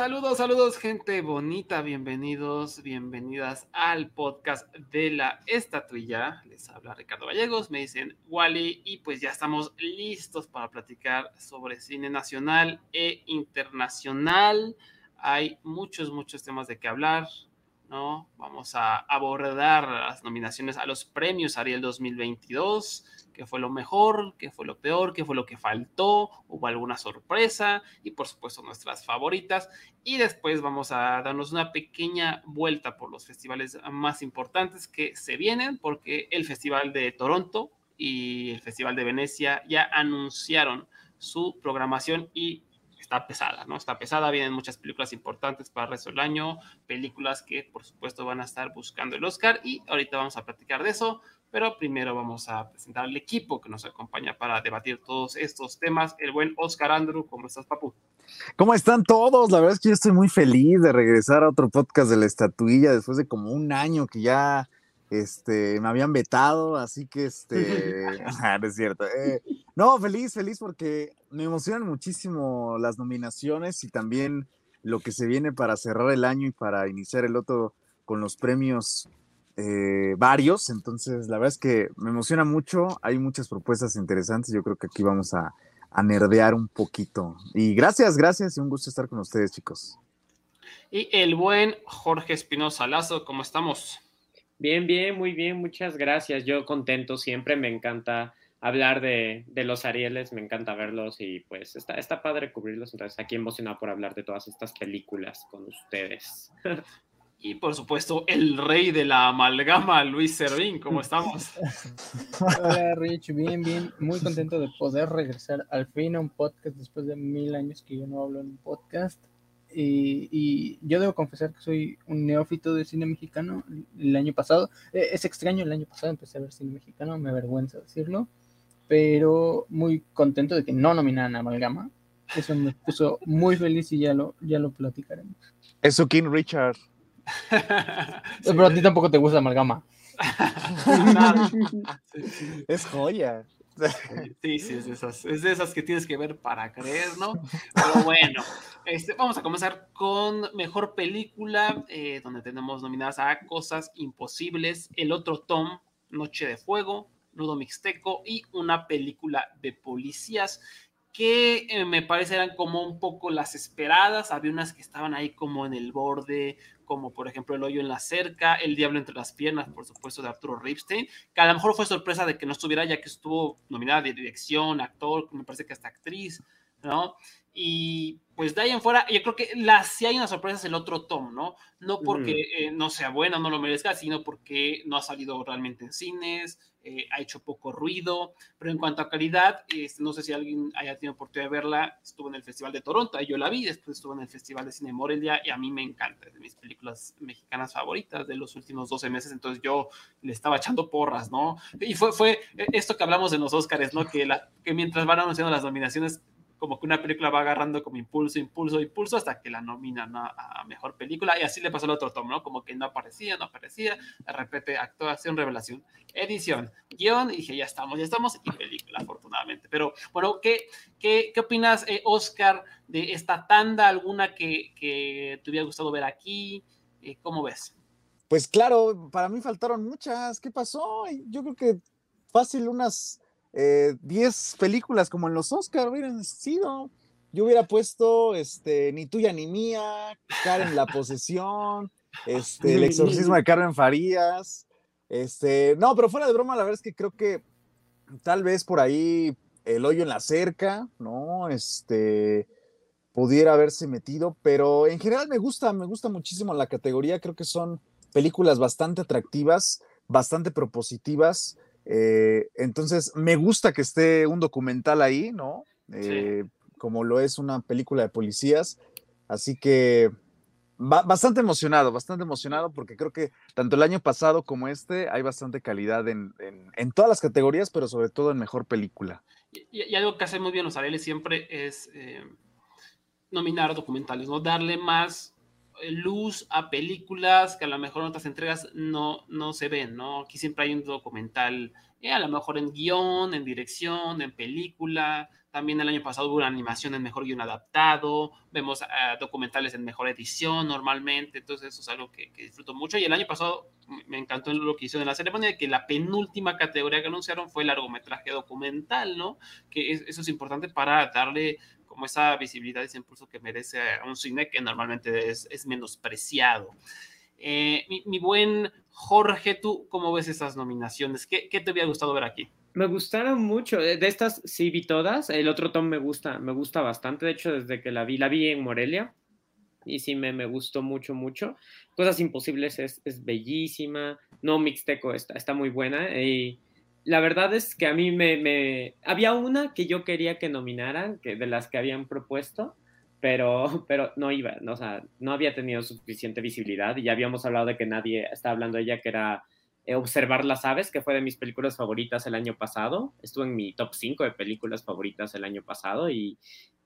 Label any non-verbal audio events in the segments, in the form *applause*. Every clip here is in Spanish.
Saludos, saludos, gente bonita. Bienvenidos, bienvenidas al podcast de la estatuilla. Les habla Ricardo Gallegos, me dicen Wally, y pues ya estamos listos para platicar sobre cine nacional e internacional. Hay muchos, muchos temas de qué hablar, ¿no? Vamos a abordar las nominaciones a los premios Ariel 2022 qué fue lo mejor, qué fue lo peor, qué fue lo que faltó, hubo alguna sorpresa y por supuesto nuestras favoritas. Y después vamos a darnos una pequeña vuelta por los festivales más importantes que se vienen, porque el Festival de Toronto y el Festival de Venecia ya anunciaron su programación y está pesada, ¿no? Está pesada, vienen muchas películas importantes para el resto del año, películas que por supuesto van a estar buscando el Oscar y ahorita vamos a platicar de eso. Pero primero vamos a presentar al equipo que nos acompaña para debatir todos estos temas. El buen Oscar Andrew, ¿cómo estás, papu? ¿Cómo están todos? La verdad es que yo estoy muy feliz de regresar a otro podcast de la estatuilla después de como un año que ya este, me habían vetado, así que este, *laughs* *laughs* ah, no es cierto. Eh, no, feliz, feliz porque me emocionan muchísimo las nominaciones y también lo que se viene para cerrar el año y para iniciar el otro con los premios eh, varios, entonces la verdad es que me emociona mucho, hay muchas propuestas interesantes, yo creo que aquí vamos a, a nerdear un poquito. Y gracias, gracias, y un gusto estar con ustedes, chicos. Y el buen Jorge Espinosa Lazo, ¿cómo estamos? Bien, bien, muy bien, muchas gracias. Yo contento, siempre me encanta hablar de, de, los Arieles, me encanta verlos y pues está, está padre cubrirlos. Entonces, aquí emocionado por hablar de todas estas películas con ustedes. *laughs* Y por supuesto, el rey de la amalgama, Luis Servín, ¿cómo *laughs* estamos? Hola, Rich, bien, bien. Muy contento de poder regresar al fin a un podcast después de mil años que yo no hablo en un podcast. Y, y yo debo confesar que soy un neófito de cine mexicano el año pasado. Eh, es extraño, el año pasado empecé a ver cine mexicano, me avergüenza decirlo, pero muy contento de que no nominaran a Amalgama. Eso me puso muy feliz y ya lo, ya lo platicaremos. Eso, King Richard. *laughs* Pero a ti tampoco te gusta amalgama. *laughs* *laughs* es joya. Sí, sí, es de, esas, es de esas que tienes que ver para creer, ¿no? Pero bueno, este, vamos a comenzar con mejor película, eh, donde tenemos nominadas a Cosas Imposibles, El Otro Tom, Noche de Fuego, Nudo Mixteco y una película de policías que eh, me parece eran como un poco las esperadas, había unas que estaban ahí como en el borde, como por ejemplo El hoyo en la cerca, El diablo entre las piernas, por supuesto, de Arturo Ripstein, que a lo mejor fue sorpresa de que no estuviera, ya que estuvo nominada de dirección, actor, me parece que hasta actriz, ¿no? Y pues de ahí en fuera, yo creo que la, si hay una sorpresa es el otro Tom, ¿no? No porque eh, no sea buena, no lo merezca, sino porque no ha salido realmente en cines, eh, ha hecho poco ruido, pero en cuanto a calidad, este, no sé si alguien haya tenido oportunidad de verla, estuvo en el Festival de Toronto, yo la vi, después estuvo en el Festival de Cine Morelia y a mí me encanta, es de mis películas mexicanas favoritas de los últimos 12 meses, entonces yo le estaba echando porras, ¿no? Y fue, fue esto que hablamos de los Oscars, ¿no? Que, la, que mientras van anunciando las nominaciones, como que una película va agarrando como impulso, impulso, impulso, hasta que la nominan a, mejor película. Y así le pasó al otro Tom, ¿no? Como que no aparecía, no aparecía. De repente, actuación, revelación, edición, guion. Y dije, ya estamos, ya estamos. Y película, afortunadamente. Pero bueno, ¿qué, qué, qué opinas, eh, Oscar, de esta tanda? ¿Alguna que, que te hubiera gustado ver aquí? Eh, ¿Cómo ves? Pues claro, para mí faltaron muchas. ¿Qué pasó? Yo creo que fácil unas 10 eh, películas como en los Oscars hubieran sido. Yo hubiera puesto este, Ni tuya ni mía, Karen la posesión, *laughs* este, El exorcismo de Carmen Farías. Este, no, pero fuera de broma, la verdad es que creo que tal vez por ahí el hoyo en la cerca, ¿no? Este pudiera haberse metido, pero en general me gusta, me gusta muchísimo la categoría, creo que son películas bastante atractivas, bastante propositivas, eh, entonces, me gusta que esté un documental ahí, ¿no? Eh, como lo es una película de policías. Así que bastante emocionado, bastante emocionado porque creo que tanto el año pasado como este hay bastante calidad en, todas las categorías, pero sobre todo en mejor película. Y, algo que hacemos bien los Areles siempre es eh, nominar documentales, ¿no? Darle más luz a películas que a lo mejor en otras entregas no, no se ven, ¿no? Aquí siempre hay un documental, eh, a lo mejor en guion, en dirección, en película. También el año pasado hubo una animación en mejor guion adaptado. Vemos documentales en mejor edición normalmente. Entonces, eso es algo que, disfruto mucho. Y el año pasado me encantó lo que hicieron en la ceremonia, que la penúltima categoría que anunciaron fue largometraje documental, ¿no? Que es, eso es importante para darle como esa visibilidad y ese impulso que merece a un cine que normalmente es, es menospreciado. Eh, mi, buen Jorge, ¿tú cómo ves esas nominaciones? ¿Qué, ¿Qué, te hubiera gustado ver aquí? Me gustaron mucho. De estas sí vi todas. El otro tom me gusta, me gusta bastante. De hecho, desde que la vi, la vi en Morelia. Y sí, me, me gustó mucho, mucho. Cosas Imposibles es, es bellísima. No Mixteco está, está muy buena. Y la verdad es que a mí me, Había una que yo quería que nominaran, que de las que habían propuesto, pero, pero no iba, no, o sea, no había tenido suficiente visibilidad y ya habíamos hablado de que nadie estaba hablando de ella, que era eh, Observar las aves, que fue de mis películas favoritas el año pasado. Estuvo en mi top 5 de películas favoritas el año pasado y,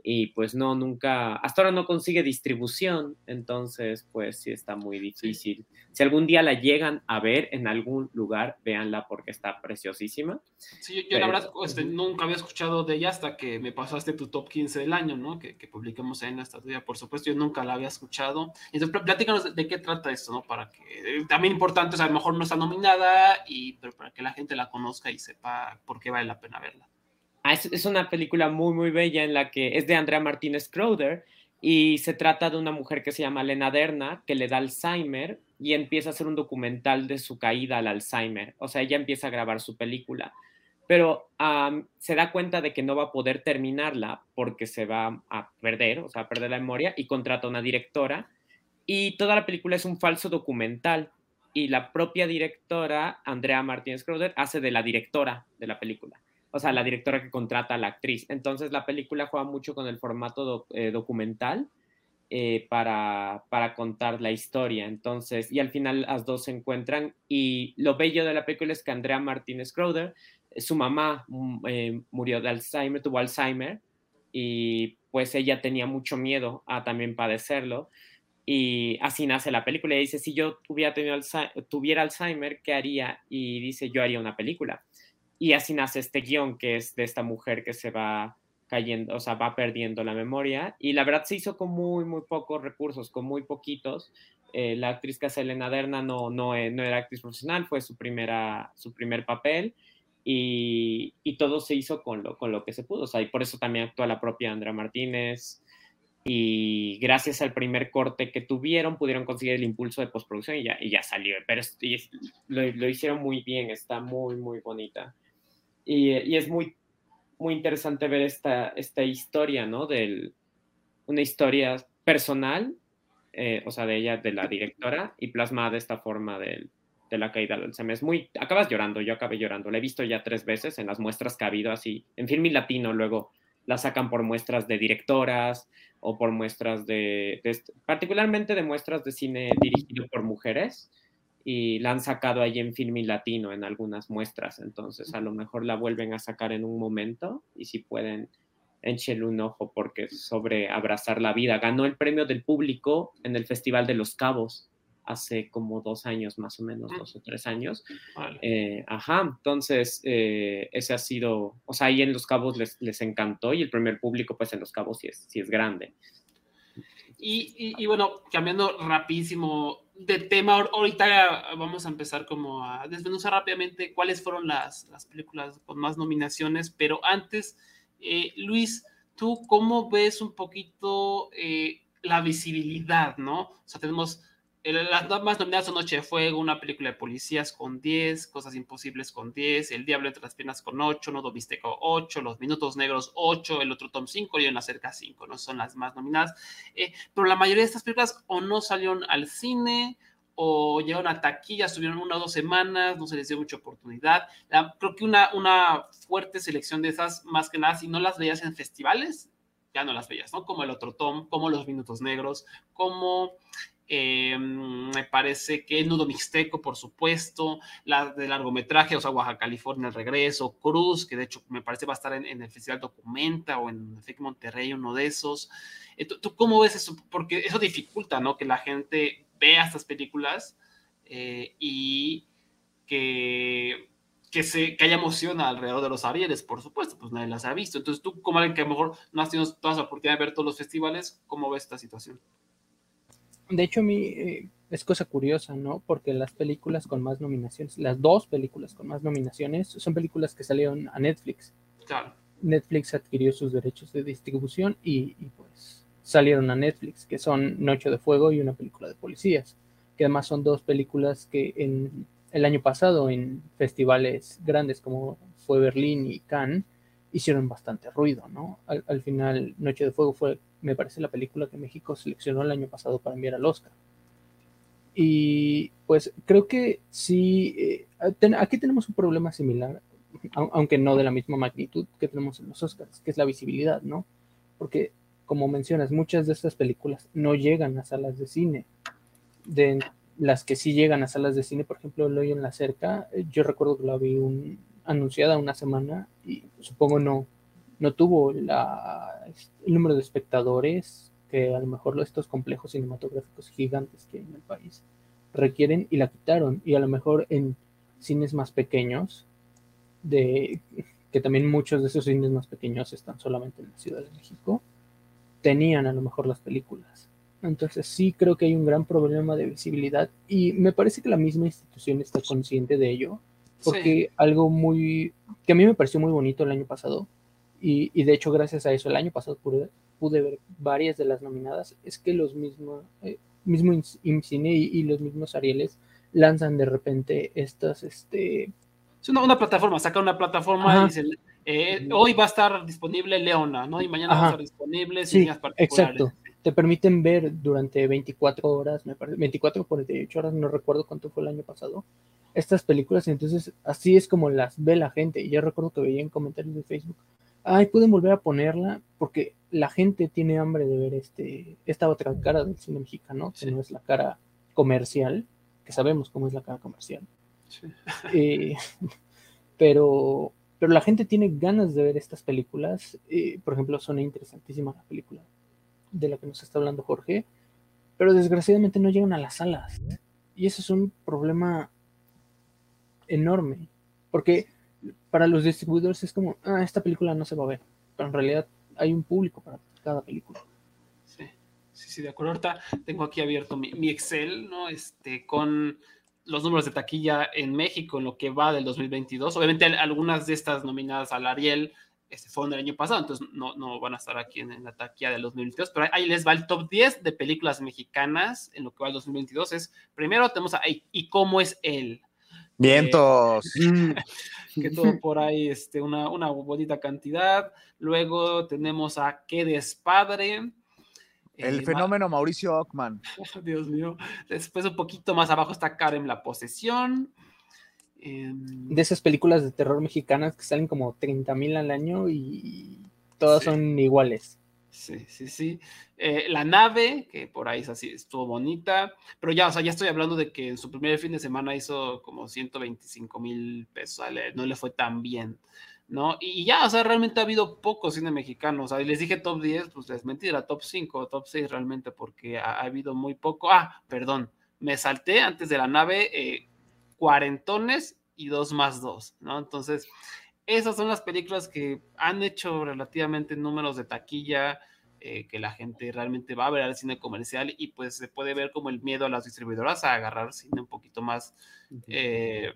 y pues no, nunca, hasta ahora no consigue distribución, entonces pues sí está muy difícil. Si algún día la llegan a ver en algún lugar, véanla porque está preciosísima. Sí, yo, yo la verdad este, nunca había escuchado de ella hasta que me pasaste tu top 15 del año, ¿no? Que, que publicamos en esta día, por supuesto, yo nunca la había escuchado. Entonces, platícanos de, de, qué trata esto, ¿no? Para que, eh, también importante, o sea, a lo mejor no está nominada, y, pero para que la gente la conozca y sepa por qué vale la pena verla. Ah, es, una película muy, muy bella en la que es de Andrea Martínez Crowder y se trata de una mujer que se llama Lena Derna, que le da Alzheimer y empieza a hacer un documental de su caída al Alzheimer. O sea, ella empieza a grabar su película, pero se da cuenta de que no va a poder terminarla porque se va a perder, o sea, a perder la memoria y contrata a una directora. Y toda la película es un falso documental y la propia directora, Andrea Martínez Crowder, hace de la directora de la película o sea, la directora que contrata a la actriz. Entonces la película juega mucho con el formato eh, documental eh, para, para, contar la historia. Entonces, y al final las dos se encuentran y lo bello de la película es que Andrea Martínez Crowder, su mamá eh, murió de Alzheimer, tuvo Alzheimer y pues ella tenía mucho miedo a también padecerlo. Y así nace la película. Y dice, si yo hubiera tenido Alzheimer, tuviera Alzheimer, ¿qué haría? Y dice, yo haría una película y así nace este guion que es de esta mujer que se va cayendo, o sea, va perdiendo la memoria. Y la verdad se hizo con muy, muy pocos recursos, con muy poquitos. Eh, la actriz que Derna no, no, no, era actriz profesional, fue su, primera, su primer papel. Y, y, todo se hizo con lo, con lo que se pudo. O sea, y por eso también actúa la propia Andrea Martínez. Y gracias al primer corte que tuvieron, pudieron conseguir el impulso de postproducción y ya, y ya salió. Pero lo, lo hicieron muy bien, está muy, muy bonita. Y, y, es muy, muy interesante ver esta, esta historia, ¿no? De una historia personal, eh, o sea, de ella, de la directora, y plasmada de esta forma de, de la caída del SEM. Es muy, acabas llorando, yo acabé llorando. La he visto ya tres veces en las muestras que ha habido así. En Film Latino luego la sacan por muestras de directoras o por muestras de particularmente de muestras de cine dirigido por mujeres y la han sacado ahí en Filmin Latino en algunas muestras, entonces a lo mejor la vuelven a sacar en un momento y si pueden échenle un ojo porque sobre abrazar la vida. Ganó el premio del público en el Festival de los Cabos hace como dos años más o menos, dos o tres años. Vale. Eh, ajá, entonces eh, ese ha sido, o sea, ahí en Los Cabos les, les encantó y el primer público pues en Los Cabos sí es, sí es grande. Y, y, y, bueno, cambiando rapidísimo de tema, ahorita vamos a empezar como a desmenuzar rápidamente cuáles fueron las, las películas con más nominaciones, pero antes, eh, Luis, ¿tú cómo ves un poquito eh, la visibilidad, no? O sea, tenemos las más nominadas son Noche de Fuego, una película de policías con 10, Cosas Imposibles con 10, El Diablo entre las Piernas con 8, Nodo Mixteco 8, Los Minutos Negros 8, El Otro Tom 5 y En la Cerca 5, ¿no? Son las más nominadas. Eh, pero la mayoría de estas películas o no salieron al cine o llegaron a taquilla, estuvieron una o dos semanas, no se les dio mucha oportunidad. Creo que una, una fuerte selección de esas, más que nada, si no las veías en festivales, ya no las veías, ¿no? Como El Otro Tom, como Los Minutos Negros, como eh, me parece que Nudo Mixteco, por supuesto, la de largometraje, o sea, Oaxaca, California, El Regreso, Cruz, que de hecho me parece va a estar en, el Festival Documenta o en FIC Monterrey, uno de esos. Eh, ¿Tú, cómo ves eso? Porque eso dificulta, ¿no? Que la gente vea estas películas eh, y que, que, se, que haya emoción alrededor de los Arieles, por supuesto, pues nadie las ha visto. Entonces tú, como alguien que a lo mejor no has tenido toda la oportunidad de ver todos los festivales, ¿cómo ves esta situación? De hecho, a mí eh, es cosa curiosa, ¿no? Porque las películas con más nominaciones, las dos películas con más nominaciones, son películas que salieron a Netflix. Claro. Netflix adquirió sus derechos de distribución y, pues salieron a Netflix, que son Noche de Fuego y una película de policías, que además son dos películas que en el año pasado en festivales grandes como fue Berlín y Cannes hicieron bastante ruido, ¿no? Al, al final Noche de Fuego fue me parece la película que México seleccionó el año pasado para enviar al Oscar. Y pues creo que sí, eh, aquí tenemos un problema similar, aunque no de la misma magnitud que tenemos en los Oscars, que es la visibilidad, ¿no? Porque, como mencionas, muchas de estas películas no llegan a salas de cine. De las que sí llegan a salas de cine, por ejemplo, Lo en la cerca, eh, yo recuerdo que la vi un, anunciada una semana y supongo no, no tuvo la, el número de espectadores que a lo mejor estos complejos cinematográficos gigantes que hay en el país requieren y la quitaron. Y a lo mejor en cines más pequeños, de que también muchos de esos cines más pequeños están solamente en la Ciudad de México, tenían a lo mejor las películas. Entonces sí creo que hay un gran problema de visibilidad y me parece que la misma institución está consciente de ello, porque algo muy que a mí me pareció muy bonito el año pasado y, de hecho, gracias a eso, el año pasado pude, pude ver varias de las nominadas. Es que los mismos, eh, mismo IMCINE y, los mismos Arieles lanzan de repente estas, este... Es una, plataforma, saca una plataforma y dice, eh, hoy va a estar disponible Leona, ¿no? Y mañana va a estar disponible sí, Exacto. Te permiten ver durante 24 horas, me parece, 24 o 48 horas, no recuerdo cuánto fue el año pasado, estas películas. Entonces, así es como las ve la gente. Y yo recuerdo que veía en comentarios de Facebook, ay, pueden volver a ponerla porque la gente tiene hambre de ver este, esta otra cara del cine mexicano, que no es la cara comercial, que sabemos cómo es la cara comercial. *laughs* Eh, pero, pero la gente tiene ganas de ver estas películas. Eh, por ejemplo, suena interesantísima la película de la que nos está hablando Jorge, pero desgraciadamente no llegan a las salas. Y eso es un problema enorme, porque para los distribuidores es como, ah, esta película no se va a ver, pero en realidad hay un público para cada película. Sí, sí, sí, de acuerdo. Ahorita tengo aquí abierto mi, Excel, ¿no? Este, con los números de taquilla en México en lo que va del 2022. Obviamente algunas de estas nominadas al Ariel este, fueron del año pasado, entonces no, no van a estar aquí en, la taquilla del 2022, pero ahí les va el top 10 de películas mexicanas en lo que va el 2022. Es, primero tenemos a ¿Y cómo es él? Vientos. *laughs* que todo por ahí, este, una, una bonita cantidad. Luego tenemos a Qué Despadre. El eh, fenómeno Mauricio Ockman. *laughs* Dios mío. Después un poquito más abajo está Karen La Posesión. Em, de esas películas de terror mexicanas que salen como 30 mil al año y todas son iguales. Sí, sí, sí. Eh, la nave, que por ahí estuvo bonita, pero ya, o sea, ya estoy hablando de que en su primer fin de semana hizo como 125 mil pesos, no le fue tan bien, ¿no? Y ya, o sea, realmente ha habido poco cine mexicano, o sea, les dije top 10, pues es mentira, top 5, top 6 realmente, porque ha, habido muy poco. Ah, perdón, me salté antes de la nave, eh, cuarentones y dos más dos, ¿no? Entonces, esas son las películas que han hecho relativamente números de taquilla, eh, que la gente realmente va a ver al cine comercial y pues se puede ver como el miedo a las distribuidoras a agarrar cine un poquito más eh,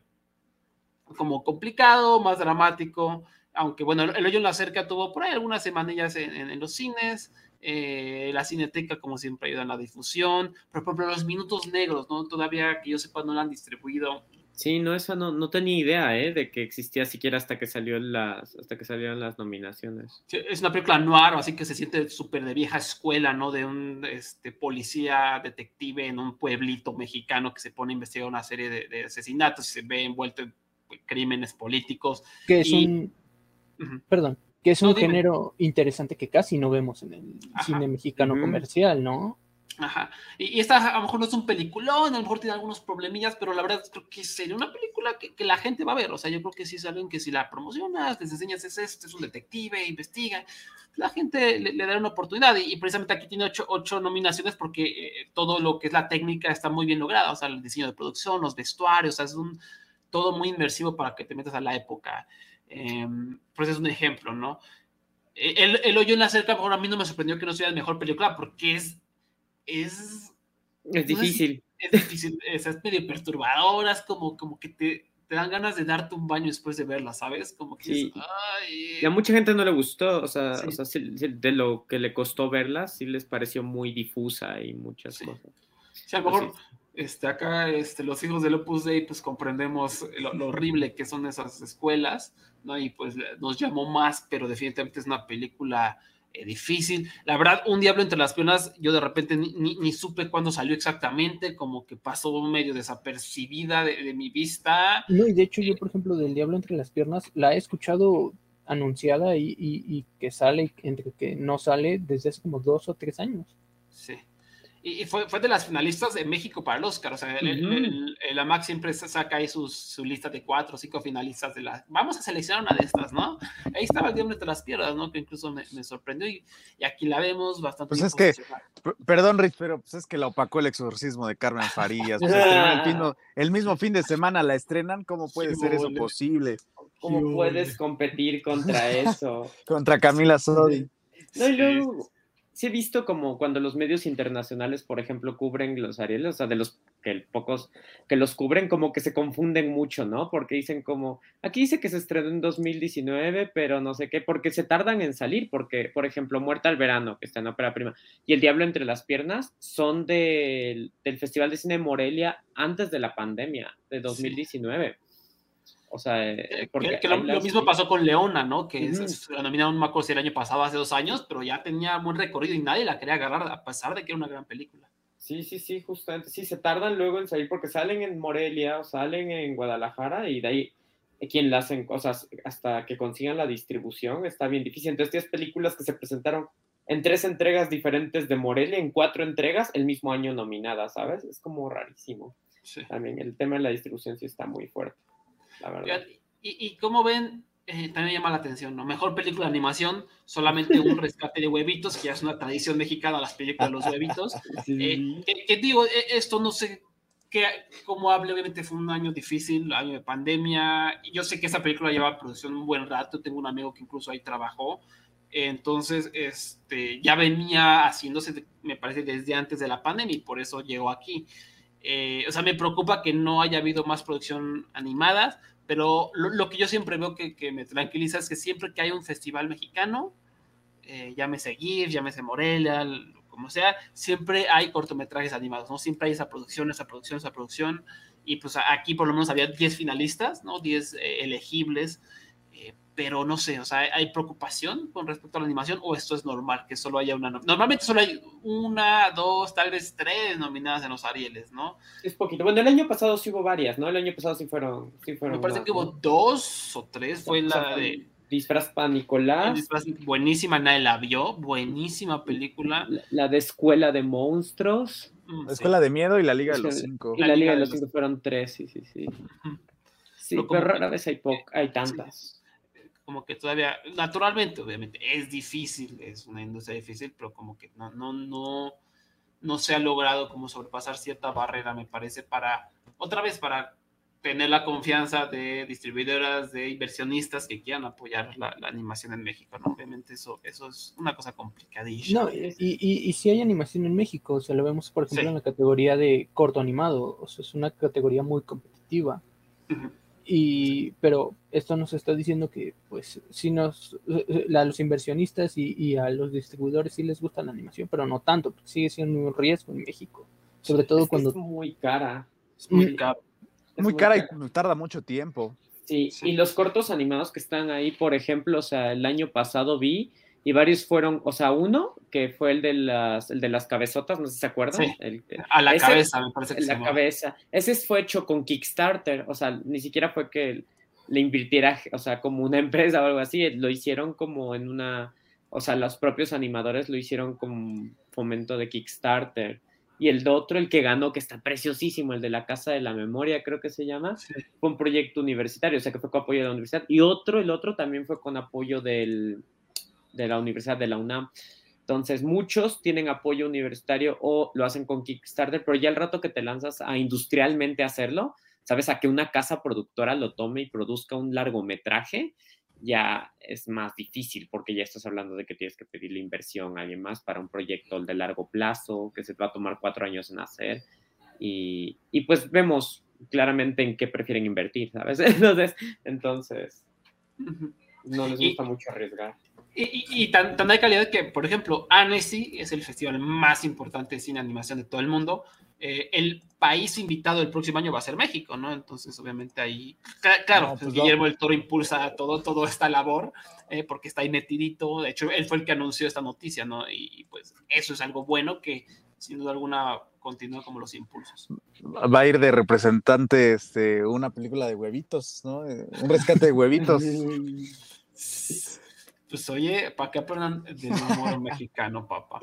como complicado, más dramático, aunque bueno, el hoyo en la cerca tuvo por ahí algunas semanillas en, los cines, eh, la cineteca como siempre ayuda en la difusión, pero por ejemplo los minutos negros, ¿no? Todavía que yo sepa no la han distribuido Sí, no, eso no, no tenía idea, ¿eh? De que existía siquiera hasta que salió las, hasta que salieron las nominaciones. es una película noir, así que se siente súper de vieja escuela, ¿no? De un este, policía detective en un pueblito mexicano que se pone a investigar una serie de, asesinatos y se ve envuelto en crímenes políticos. Que es un... Perdón, que es un género interesante que casi no vemos en el cine mexicano comercial, ¿no? Ajá. Y, esta a lo mejor no es un peliculón, a lo mejor tiene algunos problemillas, pero la verdad creo que sería una película que, que, la gente va a ver. O sea, yo creo que sí es algo que si la promocionas, les enseñas es esto, es un detective, investiga, la gente le, le dará una oportunidad. Y, precisamente aquí tiene ocho, ocho nominaciones porque eh, todo lo que es la técnica está muy bien logrado. O sea, el diseño de producción, los vestuarios, o sea, es un, todo muy inmersivo para que te metas a la época. Eh, pues es un ejemplo, ¿no? E, el, el hoyo en la cerca, por a mí no me sorprendió que no sea la mejor película porque es es... Es difícil. Es, difícil, es, medio perturbadora, es como, como que te, te, dan ganas de darte un baño después de verla, ¿sabes? Como que sí. y a mucha gente no le gustó, o sea, o sea de lo que le costó verla, sí les pareció muy difusa y muchas cosas. Sí, a lo mejor este, acá este, los hijos del Opus Dei pues comprendemos lo, lo, horrible que son esas escuelas, ¿no? Y pues nos llamó más, pero definitivamente es una película difícil. La verdad, Un Diablo entre las Piernas, yo de repente ni, ni, supe cuándo salió exactamente, como que pasó medio desapercibida de, mi vista. No, y de hecho yo, por ejemplo, del Diablo entre las Piernas, la he escuchado anunciada y, y, y que sale, entre que no sale desde hace como dos o tres años. Sí y fue, fue, de las finalistas de México para el Oscar. O sea, el, el, AMAC siempre saca ahí su, su, lista de cuatro o cinco finalistas de la. Vamos a seleccionar una de estas, ¿no? Ahí estaba el Diablo de las Piedras, ¿no? Que incluso me, me sorprendió y, y, aquí la vemos bastante. Pues es que, perdón, Rich, pero pues es que la opacó el exorcismo de Carmen Farías. Pues el, *laughs* el, mismo fin de semana la estrenan. ¿Cómo puede ser eso posible? ¿Cómo puedes competir contra eso? *laughs* contra Camila Sodi. No, y luego sí he visto como cuando los medios internacionales, por ejemplo, cubren los Arieles, o sea, de los que pocos que los cubren, como que se confunden mucho, ¿no? Porque dicen como, aquí dice que se estrenó en 2019, pero no sé qué, porque se tardan en salir, porque, por ejemplo, Muerta al Verano, que está en ópera prima, y El Diablo entre las Piernas, son del, del Festival de Cine Morelia antes de la pandemia, de 2019. Sí. O sea, eh, porque que, lo, lo, mismo pasó con Leona, ¿no? Que uh -huh. se la nominaron Macos el año pasado, hace dos años, pero ya tenía buen recorrido y nadie la quería agarrar, a pesar de que era una gran película. Sí, sí, sí, justamente. Sí, se tardan luego en salir porque salen en Morelia o salen en Guadalajara y de ahí eh, quien la hacen cosas hasta que consigan la distribución está bien difícil. Entonces, tienes películas que se presentaron en tres entregas diferentes de Morelia, en cuatro entregas el mismo año nominadas, ¿sabes? Es como rarísimo. Sí. También el tema de la distribución sí está muy fuerte la verdad. Y, y como ven, eh, también llama la atención, ¿no? Mejor película de animación, solamente un *laughs* rescate de huevitos, que ya es una tradición mexicana, las películas de los huevitos. *laughs* Sí. Eh, que, que, digo, eh, esto no sé que, como hable, obviamente fue un año difícil, año de pandemia. Yo sé que esa película lleva producción un buen rato, tengo un amigo que incluso ahí trabajó. Entonces, este, ya venía haciéndose, me parece, desde antes de la pandemia y por eso llegó aquí. Eh, o sea, me preocupa que no haya habido más producción animada, pero lo, lo que yo siempre veo que, que, me tranquiliza es que siempre que hay un festival mexicano, eh, llámese GIF, llámese Morelia, como sea, siempre hay cortometrajes animados, ¿no? Siempre hay esa producción, esa producción, esa producción, y pues aquí por lo menos había 10 finalistas, ¿no? 10 eh, elegibles, pero no sé, o sea, ¿hay preocupación con respecto a la animación o esto es normal, que solo haya una... Normalmente solo hay una, dos, tal vez tres nominadas en los Arieles, ¿no? Es poquito. Bueno, el año pasado sí hubo varias, ¿no? El año pasado sí fueron... Sí fueron Me parece una, que hubo dos o tres, fue o sea, la de... Disfraz para Nicolás. Disfraz, buenísima, nadie la vio, buenísima película. La, la de Escuela de Monstruos. Mm, la Escuela sí. de Miedo y la Liga de los Cinco. Y la, la Liga de los Cinco fueron tres, sí, sí, sí. Sí, pero, pero rara vez hay, po hay tantas. Sí como que todavía, naturalmente, obviamente, es difícil, es una industria difícil, pero como que no, no, no, no se ha logrado como sobrepasar cierta barrera, me parece, para, otra vez, para tener la confianza de distribuidoras, de inversionistas que quieran apoyar la, la animación en México, ¿no? Obviamente eso, eso es una cosa complicadísima. No, y, y, y si hay animación en México, o sea, lo vemos, por ejemplo, sí. en la categoría de corto animado, o sea, es una categoría muy competitiva. Uh -huh. Y, pero esto nos está diciendo que, pues, si nos, a los inversionistas y, y, a los distribuidores sí les gusta la animación, pero no tanto, porque sigue siendo un riesgo en México. Sobre todo es cuando. Es muy cara. Es muy caro. Es muy, cara, cara y tarda mucho tiempo. Sí, sí, y los cortos animados que están ahí, por ejemplo, o sea, el año pasado vi y varios fueron, o sea, uno que fue el de las, el de las cabezotas, no sé si se acuerdan. Sí, el, a la ese, cabeza, me parece que La cabeza. Ese fue hecho con Kickstarter, o sea, ni siquiera fue que le invirtiera, o sea, como una *laughs* empresa o algo así, lo hicieron como en una, o sea, los propios animadores lo hicieron con fomento de Kickstarter. y el otro, el que ganó, que está preciosísimo, el de la Casa de la Memoria, creo que se llama, fue un proyecto universitario, o sea que fue con apoyo de la universidad. Y otro, el otro también fue con apoyo del, de la Universidad de la UNAM. Entonces, muchos tienen apoyo universitario o lo hacen con Kickstarter, pero ya el rato que te lanzas a industrialmente hacerlo, sabes, a que una casa productora lo tome y produzca un largometraje, ya es más difícil porque ya estás hablando de que tienes que pedirle inversión a alguien más para un proyecto de largo plazo que se va a tomar cuatro años en hacer. Y, y pues vemos claramente en qué prefieren invertir, ¿sabes? *laughs* Entonces, entonces no les gusta mucho arriesgar. Y, y, tan, tan, hay calidad que, por ejemplo, Annecy es el festival más importante de cine animación de todo el mundo. Eh, el país invitado el próximo año va a ser México, ¿no? Entonces, obviamente ahí, claro, pues, pues Guillermo el Toro impulsa todo, todo esta labor eh, porque está ahí metidito. De hecho, él fue el que anunció esta noticia, ¿no? Y pues eso es algo bueno que, sin duda alguna, continúa como los impulsos. Va a ir de representante este, una película de huevitos, ¿no? Un rescate de huevitos. *laughs* pues oye, ¿para qué aprendan del humor *laughs* mexicano, papá?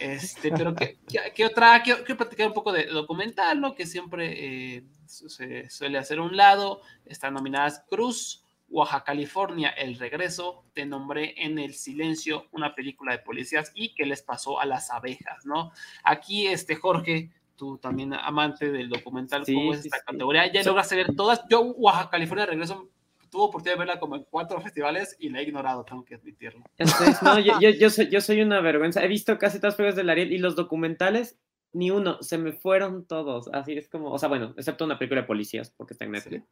Este, pero ¿qué, *laughs* qué, otra? Quiero, platicar un poco de documental, ¿no? Que siempre eh, se suele hacer a un lado. Están nominadas Cruz, Oaxaca, California, El Regreso, Te nombré en El Silencio, una película de policías y ¿Qué les pasó a las abejas, no? Aquí, este, Jorge, tú también amante del documental, ¿cómo es esta categoría? Ya lograste ver todas. Yo, Oaxaca, California, Regreso, tuve oportunidad de verla como en cuatro festivales y la he ignorado, tengo que admitirlo. Entonces, no, yo, yo, *laughs* soy, yo soy una vergüenza. He visto casi todas las películas de Ariel y los documentales, ni uno, se me fueron todos. Así es como, o sea, bueno, excepto una película de policías, porque está en Netflix.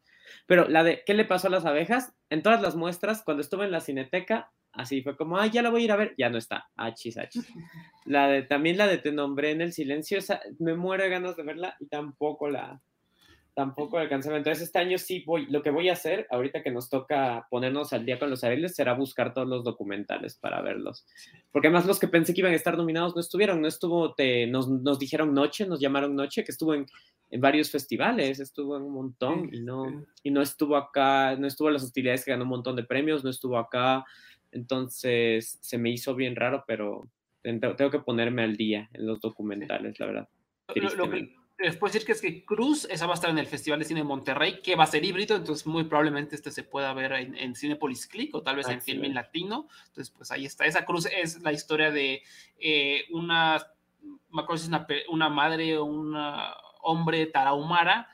Pero la de ¿Qué le pasó a las abejas? En todas las muestras, cuando estuve en la cineteca, así fue como, ay, ya la voy a ir a ver, ya no está, achis, achis. *laughs* La de, también la de Te nombré en el silencio, esa, me muero de ganas de verla y tampoco la, tampoco alcanzaba. Entonces, este año sí voy, lo que voy a hacer, ahorita que nos toca ponernos al día con los Ariels, será buscar todos los documentales para verlos. Porque además los que pensé que iban a estar nominados no estuvieron, no estuvo, te, nos, nos dijeron Noche, nos llamaron Noche, que estuvo en, en varios festivales, estuvo en un montón y no, y no estuvo acá, no estuvo en las hostilidades que ganó un montón de premios, no estuvo acá. Entonces, se me hizo bien raro, pero tengo que ponerme al día en los documentales, la verdad. Les puedo decir que es que Cruz, esa va a estar en el Festival de Cine de Monterrey, que va a ser híbrido, entonces muy probablemente este se pueda ver en, en Cinepolis Click o tal vez en Film Latino. Entonces, pues ahí está. Esa Cruz es la historia de eh, una, me acuerdo si es una, una madre o un hombre tarahumara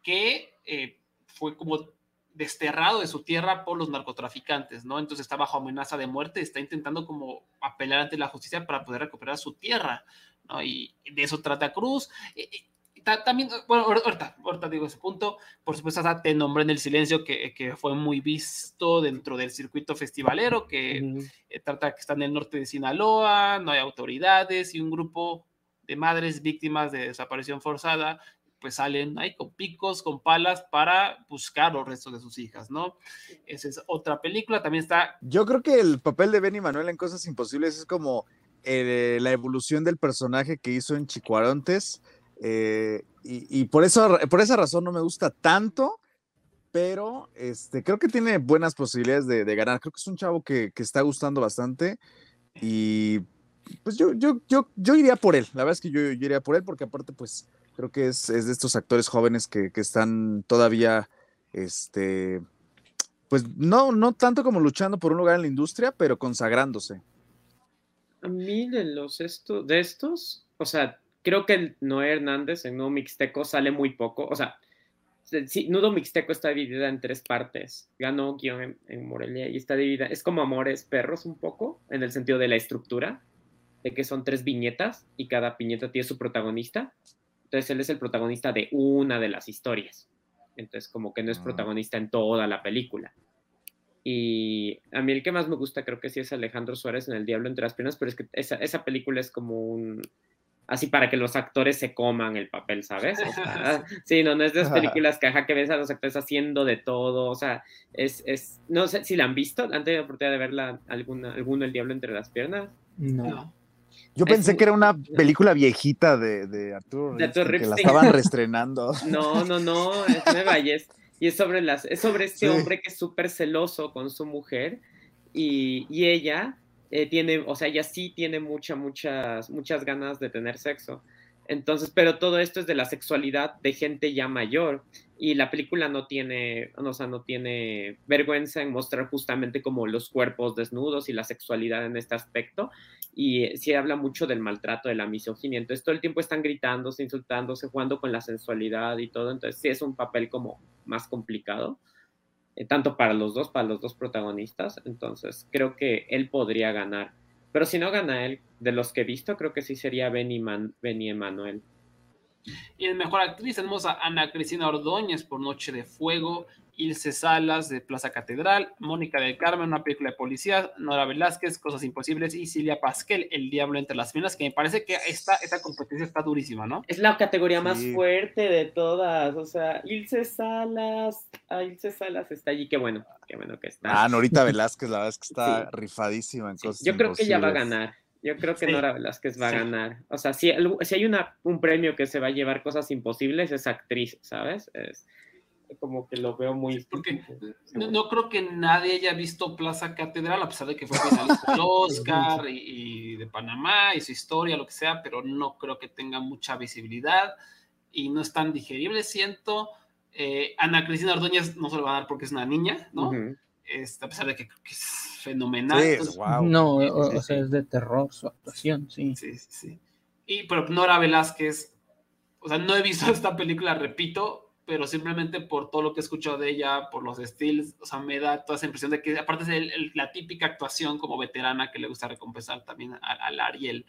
que eh, fue como desterrado de su tierra por los narcotraficantes, ¿no? Entonces está bajo amenaza de muerte, está intentando como apelar ante la justicia para poder recuperar su tierra, ¿no? Y de eso trata Cruz también, bueno, ahorita, ahorita digo ese punto, por supuesto, te nombré en el silencio que, que, fue muy visto dentro del circuito festivalero, que eh, trata que está en el norte de Sinaloa, no hay autoridades y un grupo de madres víctimas de desaparición forzada, pues salen ahí con picos, con palas para buscar los restos de sus hijas, ¿no? Esa es otra película, también está... Yo creo que el papel de Benny Manuel en Cosas Imposibles es como eh, la evolución del personaje que hizo en Chicuarontes, eh, y, por, eso, por esa razón no me gusta tanto, pero este, creo que tiene buenas posibilidades de, ganar. Creo que es un chavo que, está gustando bastante y pues yo, yo, yo, yo iría por él. La verdad es que yo, iría por él porque aparte pues creo que es, de estos actores jóvenes que, están todavía, este, pues no, no tanto como luchando por un lugar en la industria, pero consagrándose. A mí de los esto, de estos, o sea, creo que Noé Hernández en Nudo Mixteco sale muy poco. O sea, sí, Nudo Mixteco está dividida en tres partes. Ganó guion en, Morelia y está dividida. Es como Amores Perros un poco, en el sentido de la estructura, de que son tres viñetas y cada viñeta tiene su protagonista. Entonces él es el protagonista de una de las historias. Entonces como que no es ah. protagonista en toda la película. Y a mí el que más me gusta creo que sí es Alejandro Suárez en El Diablo entre las piernas, pero es que esa, esa película es como un así para que los actores se coman el papel, ¿sabes? *laughs* sí, no, no es de esas películas que, que ves a los actores haciendo de todo, o sea, es, es, no sé si la han visto, ¿han tenido oportunidad de verla alguna, alguno El Diablo entre las piernas? No. Yo pensé que era una *laughs* película viejita de, de Arturo, de que la estaban *laughs* reestrenando. No, no, no, es nueva y es, y es sobre, las, es sobre este hombre que es súper celoso con su mujer y, y ella eh, tiene, o sea, ella sí tiene muchas, muchas, muchas ganas de tener sexo. Entonces, pero todo esto es de la sexualidad de gente ya mayor y la película no tiene, o sea, no tiene vergüenza en mostrar justamente como los cuerpos desnudos y la sexualidad en este aspecto y sí habla mucho del maltrato, de la misoginia. Entonces todo el tiempo están gritándose, insultándose, jugando con la sensualidad y todo. Entonces sí es un papel como más complicado, eh, tanto para los dos, para los dos protagonistas. Entonces creo que él podría ganar. Pero si no gana él, de los que he visto, creo que sí sería Benny, Man, Benny Emanuel. Y en Mejor Actriz tenemos a Ana Cristina Ordóñez por Noche de Fuego, Ilse Salas de Plaza Catedral, Mónica del Carmen, una película de policía, Nora Velázquez, Cosas Imposibles y Silvia Pasquel, El Diablo entre las Minas, que me parece que esta, esta competencia está durísima, ¿no? Es la categoría más fuerte de todas, o sea, Ilse Salas, ah, Ilse Salas está allí, qué bueno, qué bueno que está. Ah, Norita *laughs* Velázquez, la verdad es que está rifadísima en Cosas Yo creo que ella va a ganar. Yo creo que Nora Velázquez va a ganar. O sea, si, si hay una, un premio que se va a llevar cosas imposibles, es actriz, ¿sabes? Es, como que lo veo muy... Porque no, creo que nadie haya visto Plaza Catedral, a pesar de que fue *laughs* finalista del Oscar y, de Panamá y su historia, lo que sea, pero no creo que tenga mucha visibilidad y no es tan digerible, siento. Eh, Ana Cristina Ordóñez no se lo va a dar porque es una niña, ¿no? este, a pesar de que creo que es fenomenal. No, o, sea, es de terror su actuación, sí. Sí, sí, sí. Y, pero Nora Velázquez, o sea, no he visto *laughs* esta película, repito, pero simplemente por todo lo que he escuchado de ella, por los estilos, o sea, me da toda esa impresión de que, aparte de la típica actuación como veterana que le gusta recompensar también al Ariel,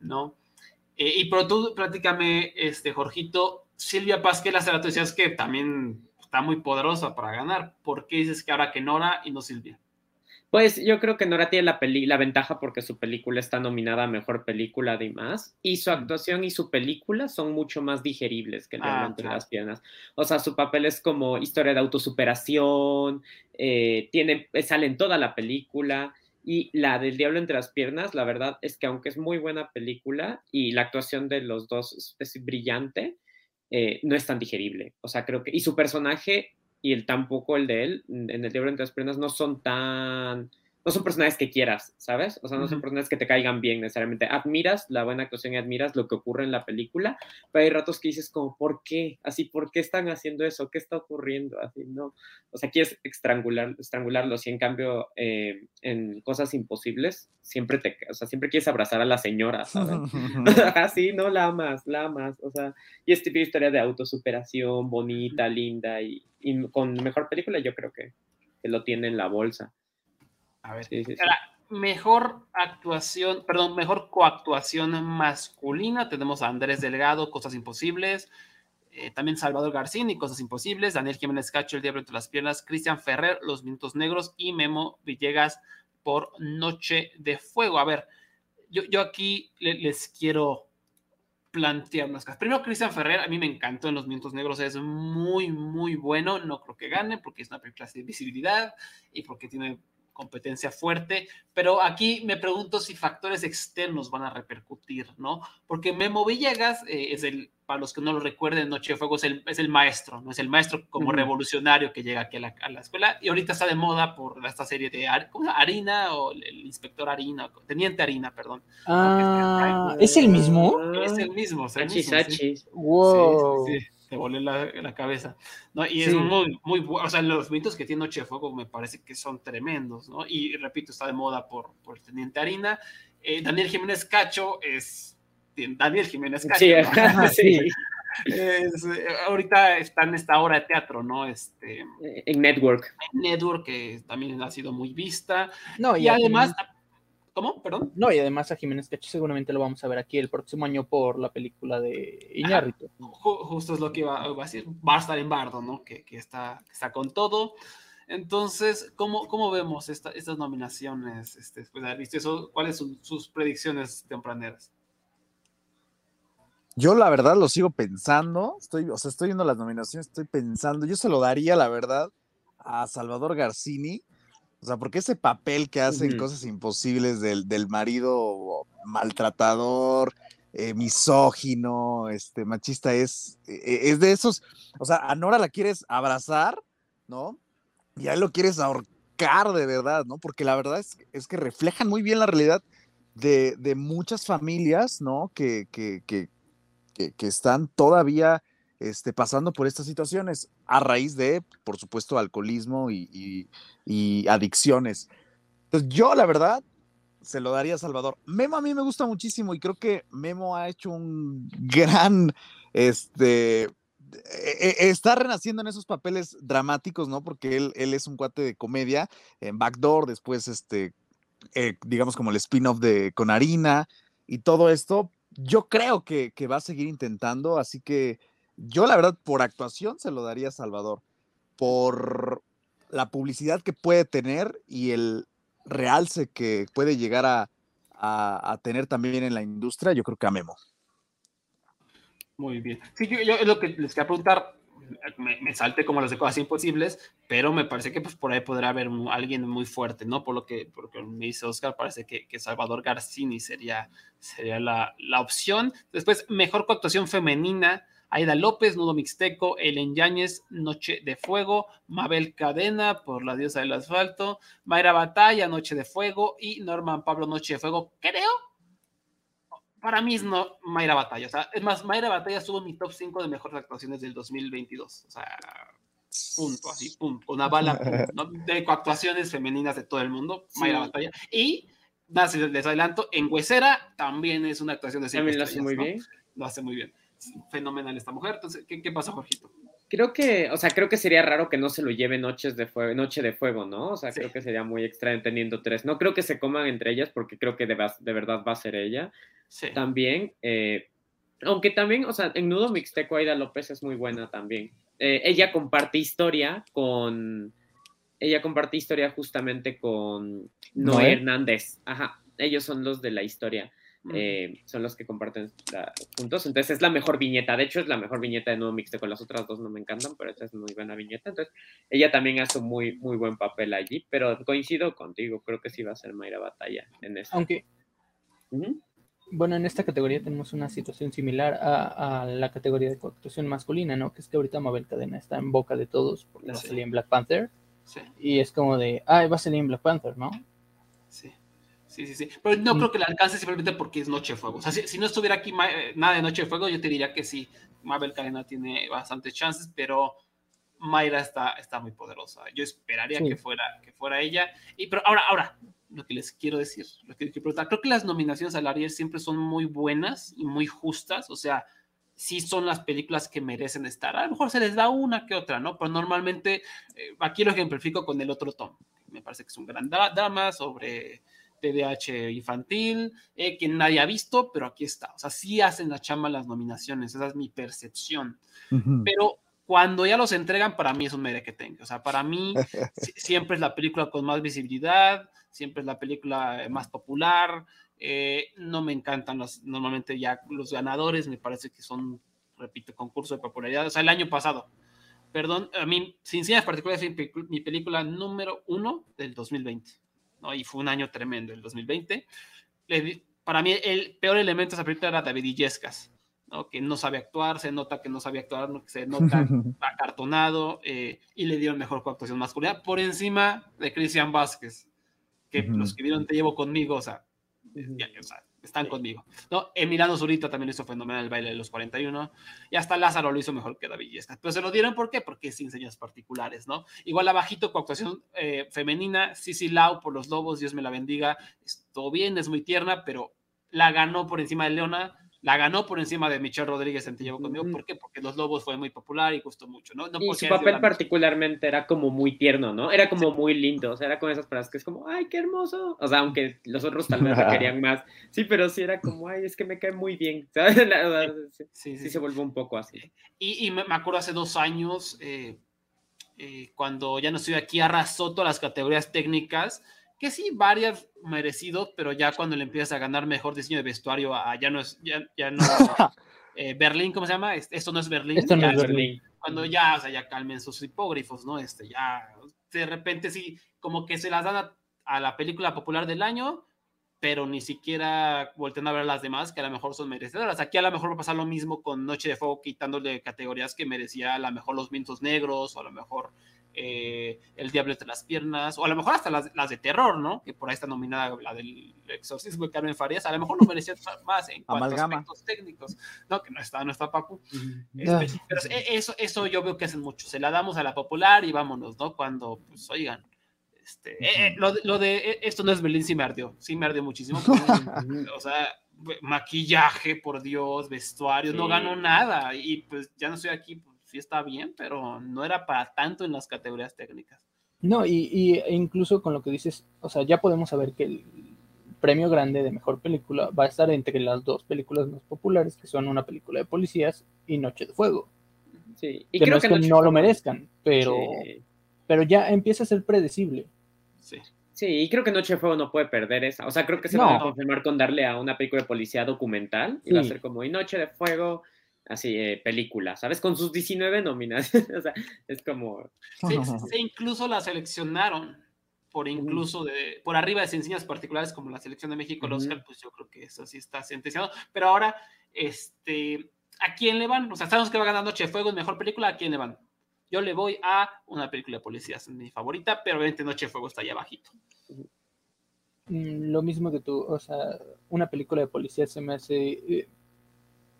¿no? Eh, y pero tú, platícame, este, Jorgito, Silvia Pasquel, hace la decías que también está muy poderosa para ganar. ¿Por qué dices que ahora que Nora y no Silvia? Pues yo creo que Nora tiene la, la ventaja porque su película está nominada a Mejor Película además, y su actuación y su película son mucho más digeribles que el ah, entre las piernas. O sea, su papel es como historia de autosuperación, eh, tiene, sale en toda la película, y la del Diablo entre las piernas, la verdad es que aunque es muy buena película y la actuación de los dos es brillante, eh, no es tan digerible. O sea, creo que, y su personaje y el tampoco el de él, en el libro entre las prendas, no son tan no son personajes que quieras, ¿sabes? O sea, no son personajes que te caigan bien necesariamente. Admiras la buena actuación y admiras lo que ocurre en la película, pero hay ratos que dices como, ¿por qué? Así, ¿por qué están haciendo eso? ¿Qué está ocurriendo? Así, ¿no? O sea, quieres estrangular, estrangularlos y en cambio eh, en cosas imposibles siempre te, o sea, siempre quieres abrazar a la señora, ¿sabes? *laughs* *laughs* Así, ¿no? La amas, la amas, o sea, y es típica historia de autosuperación, bonita, linda y, con mejor película yo creo que, que lo tiene en la bolsa. A ver, mejor actuación, perdón, mejor coactuación masculina. Tenemos a Andrés Delgado, Cosas Imposibles. Eh, también Salvador Garcini, Cosas Imposibles. Daniel Jiménez Cacho, El Diablo entre las Piernas. Cristian Ferrer, Los Minutos Negros. Y Memo Villegas por Noche de Fuego. A ver, yo, yo aquí les quiero plantear unas cosas. Primero, Cristian Ferrer, a mí me encantó en Los Minutos Negros, es muy, muy bueno. No creo que gane porque es una película de visibilidad y porque tiene competencia fuerte, pero aquí me pregunto si factores externos van a repercutir, ¿no? Porque Memo Villegas eh, es el, para los que no lo recuerden, Noche de Fuego es el, es el maestro, ¿no? Es el maestro como revolucionario que llega aquí a la, escuela y ahorita está de moda por esta serie de ¿cómo Harina o el, inspector Harina, Teniente Harina, perdón. Ah, ¿es el mismo? Es el mismo, es el mismo. Wow. sí, sí te volé la, la, cabeza, ¿no? Y es muy, muy bueno, o sea, los mitos que tiene Noche de Fuego me parece que son tremendos, ¿no? Y repito, está de moda por, por Teniente Harina. Eh, Daniel Jiménez Cacho es Daniel Jiménez Cacho. Sí, *laughs* sí. Es, eh, ahorita está en esta obra de teatro, ¿no? Este, en Network. En Network, que también ha sido muy vista. No, y, y además, ¿Cómo? Perdón. No, y además a Jiménez Cacho seguramente lo vamos a ver aquí el próximo año por la película de Iñárritu. Justo es lo que iba, a decir. Va a estar en Bardo, ¿no? Que, está, está con todo. Entonces, ¿cómo, cómo vemos estas nominaciones este, después de haber visto eso? ¿Cuáles son sus predicciones tempraneras? Yo la verdad lo sigo pensando, estoy, o sea, estoy viendo las nominaciones, estoy pensando, yo se lo daría la verdad a Salvador Garcini, o sea, porque ese papel que hacen cosas imposibles del, del marido maltratador, eh, misógino, este, machista, es, e, e, es de esos, o sea, a Nora la quieres abrazar, ¿no? Y a él lo quieres ahorcar de verdad, ¿no? Porque la verdad es, es que reflejan muy bien la realidad de, de muchas familias, ¿no? Que, que, que, que, están todavía este, pasando por estas situaciones a raíz de, por supuesto, alcoholismo y, adicciones. Entonces, yo la verdad se lo daría a Salvador. Memo a mí me gusta muchísimo y creo que Memo ha hecho un gran, este, e, e, está renaciendo en esos papeles dramáticos, ¿no? Porque él, él es un cuate de comedia en Backdoor, después, este, eh, digamos como el spin-off de Con Harina y todo esto. Yo creo que va a seguir intentando, así que yo la verdad por actuación se lo daría a Salvador, por la publicidad que puede tener y el realce que puede llegar a, a, tener también en la industria, yo creo que a Memo. Muy bien. Sí, yo, yo lo que les quería preguntar, me, me salte como las de cosas imposibles, pero me parece que pues por ahí podrá haber alguien muy fuerte, ¿no? Por lo que, porque me dice Oscar, parece que, que Salvador Garcini sería, sería la, la, opción. Después, mejor coactuación femenina, Aida López, Nudo Mixteco, Ellen Yáñez, Noche de Fuego, Mabel Cadena por La Diosa del Asfalto, Mayra Batalla, Noche de Fuego y Norman Pablo, Noche de Fuego. Creo, para mí es no Mayra Batalla. O sea, es más, Mayra Batalla estuvo en mi top 5 de mejores actuaciones del 2022. O sea, punto, así, punto. Una bala *laughs* de actuaciones femeninas de todo el mundo, Mayra Batalla. Y, les adelanto, en Huesera también es una actuación de También lo hace muy bien. Lo hace muy bien fenomenal esta mujer. Entonces, ¿qué, qué pasa, Jorgito? Creo que, o sea, creo que sería raro que no se lo lleve noches de fuego, noche de fuego, ¿no? O sea, creo que sería muy extraño teniendo tres. No creo que se coman entre ellas porque creo que de, de verdad va a ser ella. Sí. También, eh, aunque también, o sea, en Nudo Mixteco Aida López es muy buena también. Eh, ella comparte historia con, ella comparte historia justamente con Noé Hernández. Ajá, ellos son los de la historia. Eh, son los que comparten juntos. Entonces es la mejor viñeta. De hecho, es la mejor viñeta de nuevo mixte con las otras dos no me encantan, pero esta es muy buena viñeta. Entonces, ella también hace un muy, muy buen papel allí, pero coincido contigo, creo que sí va a ser Mayra Batalla en esta. Aunque. Bueno, en esta categoría tenemos una situación similar a, la categoría de coactuación masculina, ¿no? Que es que ahorita Mabel Cadena está en boca de todos porque va a salir en Black Panther. Y es como de, ah, va a salir en Black Panther, ¿no? Sí. Sí, sí, sí. Pero no creo que la alcance simplemente porque es Noche de Fuego. O sea, si, no estuviera aquí eh, nada de Noche de Fuego, yo te diría que sí. Mabel Cadena tiene bastantes chances, pero Mayra está, está muy poderosa. Yo esperaría que, fuera, que fuera ella. Y, pero ahora, ahora, lo que les quiero decir, lo que quiero preguntar, creo que las nominaciones al Ariel siempre son muy buenas y muy justas. O sea, sí son las películas que merecen estar. A lo mejor se les da una que otra, ¿no? Pero normalmente, eh, aquí lo ejemplifico con el otro Tom. Me parece que es un gran drama sobre TDAH infantil, eh, que nadie ha visto, pero aquí está. O sea, sí hacen la chamba las nominaciones, esa es mi percepción. Pero cuando ya los entregan, para mí es un mere que tengo. O sea, para mí *laughs* siempre es la película con más visibilidad, siempre es la película más popular. Eh, no me encantan los, normalmente ya los ganadores, me parece que son, repito, concurso de popularidad. O sea, el año pasado, perdón, a mí, sin en particular, es mi película número uno del 2020. Y fue un año tremendo, el 2020. para mí, el peor elemento de esa película era David Illescas, ¿no? Que no sabe actuar, se nota que no sabe actuar, se nota *laughs* acartonado, eh, y le dieron mejor actuación masculina por encima de Cristian Vázquez, que los que vieron Te Llevo Conmigo, o sea, o sea están conmigo. ¿no? Emiliano Zurita también hizo fenomenal el baile de los 41 y hasta Lázaro lo hizo mejor que David Yescas. Pero se lo dieron ¿por qué? Porque sin señas particulares, ¿no? Igual abajito con actuación eh, femenina, Cici Lau por los Lobos, Dios me la bendiga, todo bien, es muy tierna, pero la ganó por encima de Leona la ganó por encima de Michelle Rodríguez en Te Llevo Conmigo. ¿Por qué? Porque Los Lobos fue muy popular y gustó mucho, ¿no? no y su papel particularmente era como muy tierno, ¿no? Era como muy lindo, o sea, era con esas palabras que es como, ¡ay, qué hermoso! O sea, aunque los otros tal vez *laughs* querían más. Sí, pero sí era como, ¡ay, es que me cae muy bien! *laughs* ¿Sabes? sí, sí, se volvió un poco así. Y, y me acuerdo hace dos años, eh, eh, cuando ya no estoy aquí, arrasó todas las categorías técnicas que sí, varias merecidos, pero ya cuando le empiezas a ganar mejor diseño de vestuario, ya no es, ya, ya no, *laughs* eh, Berlín, ¿cómo se llama? Esto no es Berlín. Esto no es Berlín. Cuando ya, o sea, ya calmen sus hipógrafos, ¿no? Este, ya, de repente sí, como que se las dan a, la película popular del año, pero ni siquiera voltean a ver a las demás, que a lo mejor son merecedoras. Aquí a lo mejor va a pasar lo mismo con Noche de Fuego, quitándole categorías que merecía a lo mejor los Vientos Negros, o a lo mejor eh, El Diablo entre las piernas, o a lo mejor hasta las, las, de terror, ¿no? Que por ahí está nominada la del exorcismo de Carmen Farías, a lo mejor no merecía más en cuanto a aspectos técnicos, no, que no está, no está Papu. Este, pero eso, eso yo veo que hacen mucho, se la damos a la popular y vámonos, ¿no? Cuando, pues, oigan, este, eh, eh, lo, lo, de eh, esto no es Berlín, sí me ardió, sí me ardió muchísimo. *laughs* o sea, maquillaje, por Dios, vestuario, no ganó nada. Y pues ya no estoy aquí, pues sí está bien, pero no era para tanto en las categorías técnicas. No, y, y e incluso con lo que dices, o sea, ya podemos saber que el premio grande de mejor película va a estar entre las dos películas más populares, que son una película de policías y Noche de Fuego. Sí, y que creo no es que, no lo merezcan, pero, pero ya empieza a ser predecible. Sí. Sí, y creo que Noche de Fuego no puede perder esa. O sea, creo que se va a confirmar con darle a una película de policía documental. Y va a ser como, y Noche de Fuego, así, eh, película, ¿sabes? Con sus 19 nominaciones. *laughs* o sea, es como. Sí, *laughs* sí, incluso la seleccionaron por incluso de, por arriba de enseñas particulares como la selección de México, los Oscar, pues yo creo que eso sí está sentenciado. Pero ahora, este, ¿a quién le van? O sea, sabemos que va ganando Noche de Fuego en mejor película, ¿a quién le van? Yo le voy a una película de policías, mi favorita, pero obviamente Noche de Fuego está allá abajito. Mm, lo mismo que tú, o sea, una película de policías se me hace eh,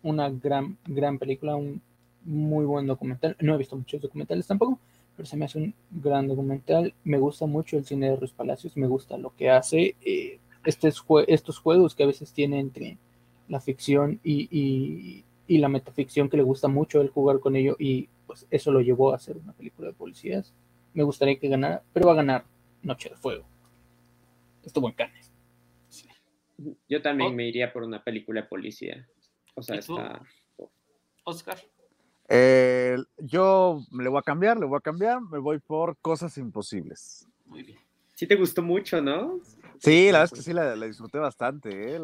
una gran, gran película, un muy buen documental. No he visto muchos documentales tampoco, pero se me hace un gran documental. Me gusta mucho el cine de Ruiz Palacios, me gusta lo que hace. Eh, estos, estos juegos que a veces tiene entre la ficción y, y, y, la metaficción que le gusta mucho el jugar con ello y pues eso lo llevó a hacer una película de policías. Me gustaría que ganara, pero va a ganar Noche de Fuego. Estuvo en Cannes. Yo también oh. me iría por una película de policía. O sea, está... Oscar. Eh, yo le voy a cambiar, le voy a cambiar, me voy por Cosas Imposibles. Muy bien. Sí te gustó mucho, ¿no? Sí, la verdad es que sí la, disfruté bastante. ¿eh?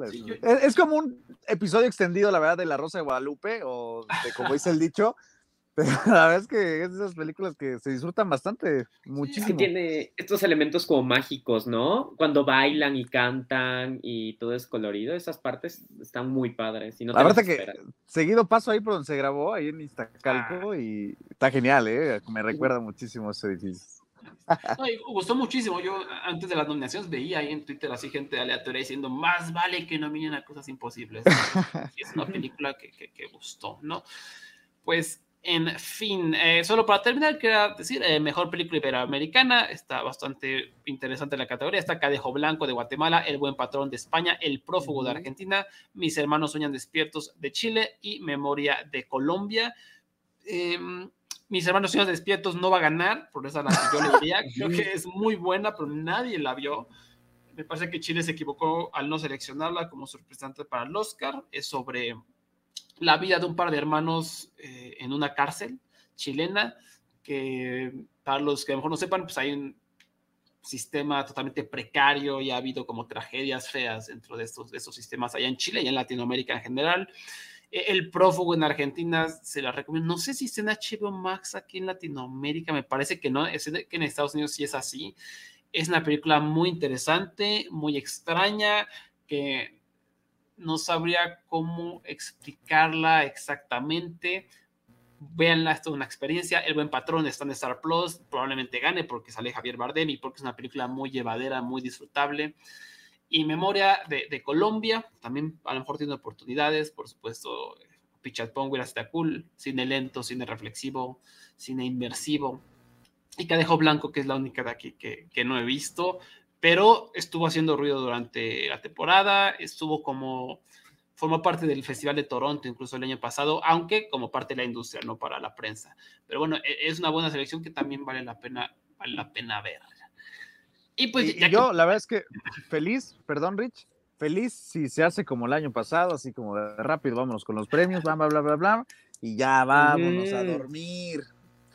es, como un episodio extendido, la verdad, de La Rosa de Guadalupe, o de como dice el dicho, pero *laughs* la verdad es que es de esas películas que se disfrutan bastante, muchísimo. tiene estos elementos como mágicos, ¿no? Cuando bailan y cantan y todo es colorido, esas partes están muy padres. Y no la verdad que seguido paso ahí por donde se grabó, ahí en Iztacalco, ah. y está genial, ¿eh? Me recuerda muchísimo ese edificio. No, gustó muchísimo. Yo antes de las nominaciones veía ahí en Twitter así gente aleatoria diciendo más vale que nominen a cosas imposibles. es una *laughs* película que, que, que gustó, ¿no? Pues en fin, eh, solo para terminar, quiero decir, eh, mejor película iberoamericana, está bastante interesante la categoría, está Cadejo Blanco de Guatemala, El Buen Patrón de España, El Prófugo de Argentina, Mis Hermanos Sueñan Despiertos de Chile y Memoria de Colombia. Em, mis Hermanos Sueñan Despiertos no va a ganar, por esa la que yo le *laughs* diría, creo que es muy buena, pero nadie la vio. Me parece que Chile se equivocó al no seleccionarla como sorpresante para el Oscar, es sobre la vida de un par de hermanos eh, en una cárcel chilena, que para los que a lo mejor no sepan, pues hay un sistema totalmente precario y ha habido como tragedias feas dentro de estos, de estos sistemas allá en Chile y en Latinoamérica en general. E, el prófugo en Argentina se la recomiendo. No sé si está en HBO Max aquí en Latinoamérica, me parece que no, es que en Estados Unidos sí es así. Es una película muy interesante, muy extraña, que no sabría cómo explicarla exactamente. Véanla, esto es una experiencia. El buen patrón está en Star Plus, probablemente gane porque sale Javier Bardem y porque es una película muy llevadera, muy disfrutable. Y Memoria de, Colombia, también a lo mejor tiene oportunidades, por supuesto. Pichat Hubiera está cool, cine lento, cine reflexivo, cine inmersivo. Y Cadejo Blanco, que es la única de aquí que no he visto, pero estuvo haciendo ruido durante la temporada, estuvo como, formó parte del Festival de Toronto incluso el año pasado, aunque como parte de la industria, no para la prensa. Pero bueno, e, es una buena selección que también vale la pena, vale la pena ver. Y pues yo, la verdad es que feliz, perdón Rich, feliz si se hace como el año pasado, así como de rápido, vámonos con los premios, bla, bla, bla, bla, bla, y ya vámonos a dormir.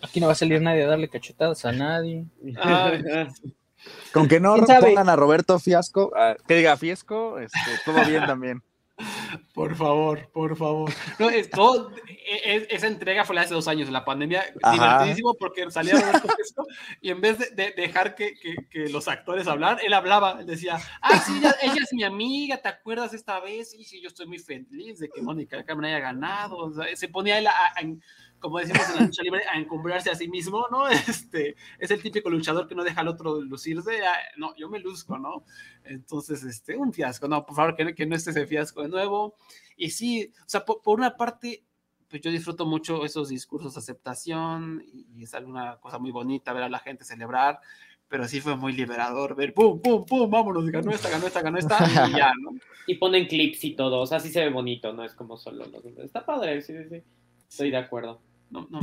Aquí no va a salir nadie a darle cachetadas a nadie. *laughs* Con que no pongan a Roberto Fiasco, que diga Fiesco, este, todo bien también. *laughs* Por favor, por favor. No, es, todo, e, esa entrega fue hace dos años, en la pandemia, divertidísimo porque salía Roberto Fiesco y en vez de, dejar que, que, los actores hablar, él hablaba, él decía, ah, sí, ella, es mi amiga, ¿te acuerdas esta vez? Sí, sí, yo estoy muy feliz de que Mónica Carmen haya ganado. se ponía él a como decimos en la lucha libre, a encumbrarse a sí mismo, ¿no? *laughs* Este, es el típico luchador que no deja al otro lucirse, ah, no, yo me luzco, ¿no? Entonces, este, un fiasco, no, por favor, que, que no esté ese fiasco de nuevo. Y sí, o sea, por, una parte, pues yo disfruto mucho esos discursos de aceptación y, es alguna cosa muy bonita ver a la gente celebrar, pero sí fue muy liberador ver, pum, pum, pum, vámonos, ganó esta, ganó esta, ganó esta, y ya, ¿no? *laughs* Y ponen clips y todo, o sea, sí se ve bonito, no es como solo los... Está padre, sí, sí, sí, estoy de acuerdo. No, no,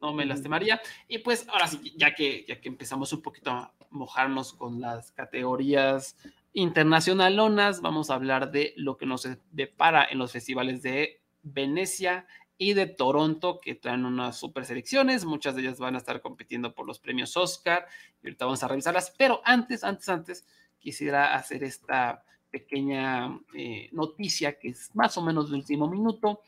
no, me lastimaría. Y pues ahora sí, ya que, ya que empezamos un poquito a mojarnos con las categorías internacionalonas, vamos a hablar de lo que nos depara en los festivales de Venecia y de Toronto, que traen unas super selecciones. Muchas de ellas van a estar compitiendo por los premios Oscar. Y ahorita vamos a revisarlas. Pero antes, antes, antes, quisiera hacer esta pequeña eh, noticia que es más o menos de último minuto,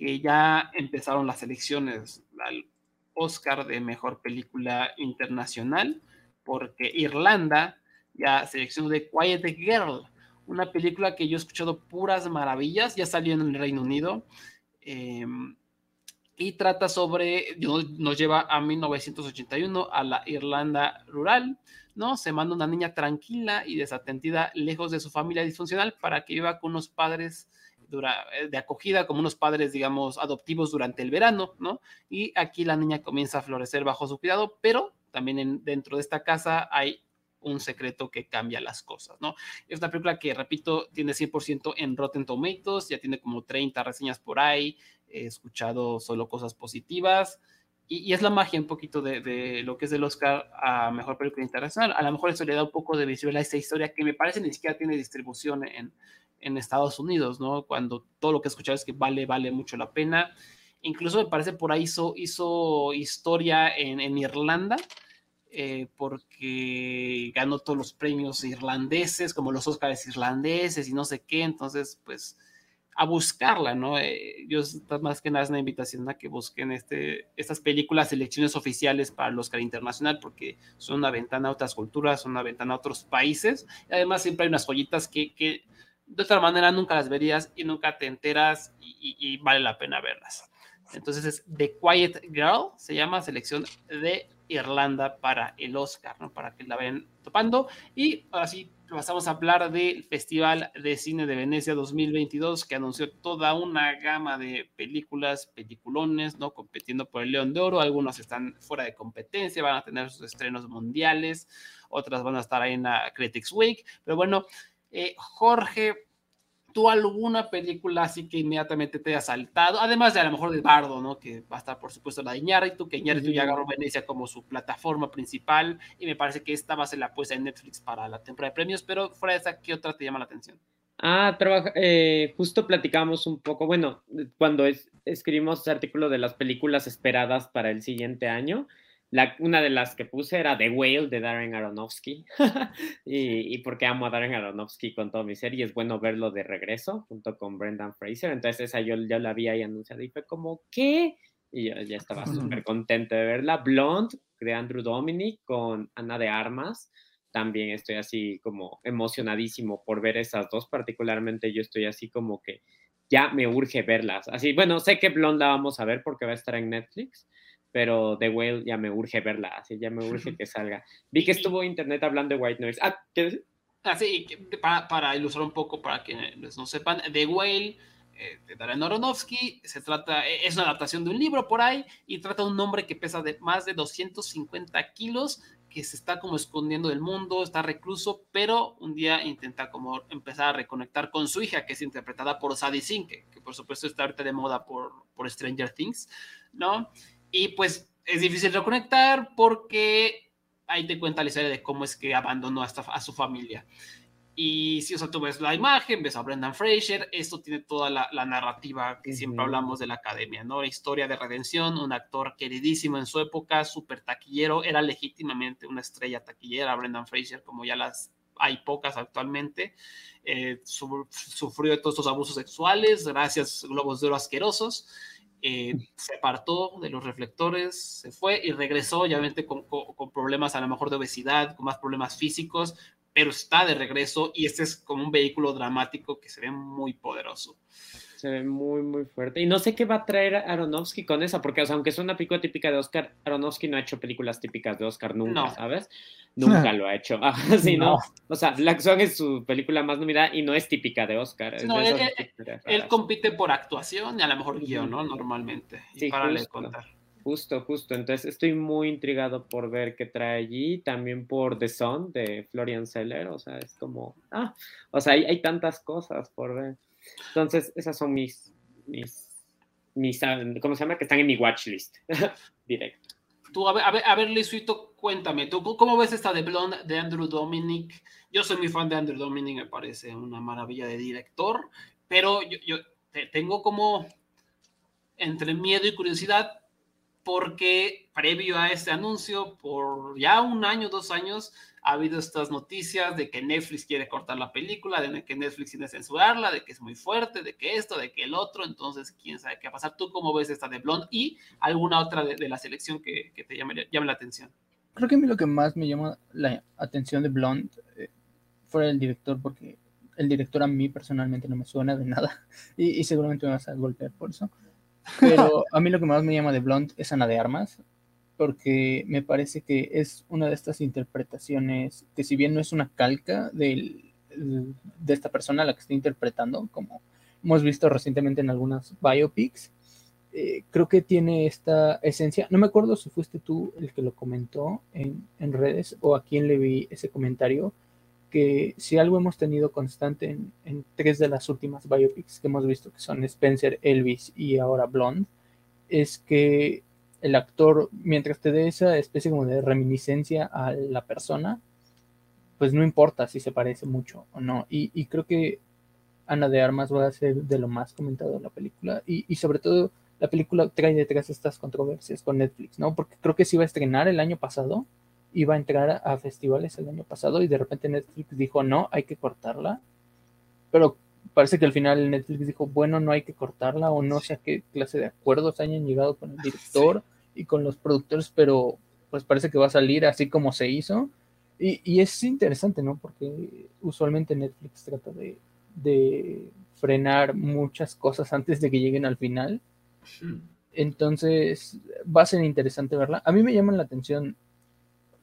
que ya empezaron las elecciones al Oscar de Mejor Película Internacional, porque Irlanda ya seleccionó de Quiet Girl, una película que yo he escuchado puras maravillas, ya salió en el Reino Unido. Em, y trata sobre, nos lleva a 1981 a la Irlanda rural, ¿no? Se manda una niña tranquila y desatendida lejos de su familia disfuncional para que viva con unos padres de acogida, como unos padres, digamos, adoptivos durante el verano, ¿no? Y aquí la niña comienza a florecer bajo su cuidado, pero también dentro de esta casa hay un secreto que cambia las cosas, ¿no? Es una película que, repito, tiene 100% en Rotten Tomatoes, ya tiene como 30 reseñas por ahí, he escuchado solo cosas positivas, y, es la magia un poquito de, lo que es el Oscar a Mejor Película Internacional. A lo mejor eso le da un poco de visibilidad a esta historia que me parece ni siquiera tiene distribución en, en Estados Unidos, ¿no? Cuando todo lo que he escuchado es que vale, vale mucho la pena. Incluso me parece por ahí hizo, hizo historia en, en Irlanda, eh, porque ganó todos los premios irlandeses, como los Oscars irlandeses y no sé qué, entonces, pues, a buscarla, ¿no? Eh, yo más que nada es una invitación a que busquen este, estas películas, selecciones oficiales para el Oscar Internacional, porque son una ventana a otras culturas, son una ventana a otros países, y además siempre hay unas joyitas que, que de otra manera nunca las verías y nunca te enteras y, y vale la pena verlas. Entonces es The Quiet Girl, se llama selección de Irlanda para el Oscar, ¿no? Para que la vayan topando. Y ahora sí, pasamos a hablar del Festival de Cine de Venecia 2022, que anunció toda una gama de películas, peliculones, ¿no? Compitiendo por el León de Oro. Algunos están fuera de competencia, van a tener sus estrenos mundiales, otras van a estar ahí en la Critics Week. Pero bueno, eh, Jorge, ¿Tú alguna película así que inmediatamente te haya saltado? Además de a lo mejor de Bardo, ¿no? Que va a estar, por supuesto, la de Iñárritu, que Iñárritu ya agarró Venecia como su plataforma principal y me parece que esta va a ser la apuesta en Netflix para la temporada de premios, pero fuera de esa, ¿qué otra te llama la atención? Ah, trabaja, eh, justo platicamos un poco, bueno, cuando escribimos ese artículo de las películas esperadas para el siguiente año, una de las que puse era The Whale de Darren Aronofsky. *laughs* y, porque amo a Darren Aronofsky con toda mi serie, es bueno verlo de regreso junto con Brendan Fraser. Entonces, esa yo ya la había ahí anunciado y fue como, ¿qué? Y yo ya estaba súper contento de verla. Blonde de Andrew Dominic con Ana de Armas. También estoy así como emocionadísimo por ver esas dos. Particularmente, yo estoy así como que ya me urge verlas. Así, bueno, sé que Blonde la vamos a ver porque va a estar en Netflix pero The Whale ya me urge verla, así ya me urge *laughs* que salga. Vi que estuvo internet hablando de White Noise. Ah, ¿qué decir? Ah, sí, para, para, ilustrar un poco, para quienes no sepan, The Whale eh, de Darren Aronofsky, se trata, e, es una adaptación de un libro por ahí y trata de un hombre que pesa de más de 250 kilos, que se está como escondiendo del mundo, está recluso, pero un día intenta como empezar a reconectar con su hija, que es interpretada por Sadie Sink, que, que por supuesto está ahorita de moda por, por Stranger Things, ¿no? Y pues es difícil reconectar porque ahí te cuenta la historia de cómo es que abandonó hasta a su familia. Y si o sea, tú ves la imagen, ves a Brendan Fraser, esto tiene toda la, narrativa que siempre hablamos de la academia, ¿no? La historia de redención, un actor queridísimo en su época, súper taquillero, era legítimamente una estrella taquillera, Brendan Fraser, como ya las hay pocas actualmente. Eh, sufrió de todos estos abusos sexuales, gracias globos de oro asquerosos. Eh, se apartó de los reflectores, se fue y regresó, obviamente con, con, problemas a lo mejor de obesidad, con más problemas físicos, pero está de regreso y este es como un vehículo dramático que se ve muy poderoso. Se ve muy, muy fuerte. Y no sé qué va a traer Aronofsky con esa, porque o sea, aunque es una película típica de Oscar, Aronofsky no ha hecho películas típicas de Oscar nunca, ¿sabes? *laughs* Nunca lo ha hecho. *laughs* Así, ¿no? O sea, Black Swan es su película más nominada y no es típica de Oscar. No, él, compite por actuación y a lo mejor guion, ¿no? Normalmente. sí, para contar. Justo, justo. Entonces estoy muy intrigado por ver qué trae allí. También por The Sun de Florian Seller. O sea, es como. Ah, o sea, hay, hay tantas cosas por ver. Entonces, esas son mis, mis, mis, ¿cómo se llama? Que están en mi watchlist. *laughs* Directo. Tú, a ver, a ver, a ver cuéntame, ¿tú cómo ves esta de Blonde de Andrew Dominic? Yo soy muy fan de Andrew Dominic, me parece una maravilla de director, pero yo, yo tengo como entre miedo y curiosidad porque previo a este anuncio, por ya un año, dos años, ha habido estas noticias de que Netflix quiere cortar la película, de que Netflix quiere censurarla, de que es muy fuerte, de que esto, de que el otro, entonces quién sabe qué va a pasar. ¿Tú cómo ves esta de Blonde y alguna otra de, la selección que, te llame, llame, la atención? Creo que a mí lo que más me llama la atención de Blonde eh, fue el director, porque el director a mí personalmente no me suena de nada *laughs* y, y seguramente me vas a golpear por eso. Pero a mí lo que más me llama de Blonde es Ana de Armas, porque me parece que es una de estas interpretaciones que si bien no es una calca de esta persona a la que está interpretando, como hemos visto recientemente en algunas biopics, eh, creo que tiene esta esencia. No me acuerdo si fuiste tú el que lo comentó en, en redes o a quién le vi ese comentario, que si algo hemos tenido constante en, tres de las últimas biopics que hemos visto, que son Spencer, Elvis y ahora Blonde, es que el actor, mientras te dé esa especie como de reminiscencia a la persona, pues no importa si se parece mucho o no. Y, creo que Ana de Armas va a ser de lo más comentado de la película. Y, y, sobre todo, la película trae detrás estas controversias con Netflix, ¿no? Porque creo que se iba a estrenar el año pasado iba a entrar a festivales el año pasado y de repente Netflix dijo, no, hay que cortarla. Pero parece que al final Netflix dijo, bueno, no hay que cortarla o no sé a qué clase de acuerdos hayan llegado con el director y con los productores, pero pues parece que va a salir así como se hizo. Y, es interesante, ¿no? Porque usualmente Netflix trata de, de frenar muchas cosas antes de que lleguen al final. Entonces va a ser interesante verla. A mí me llaman la atención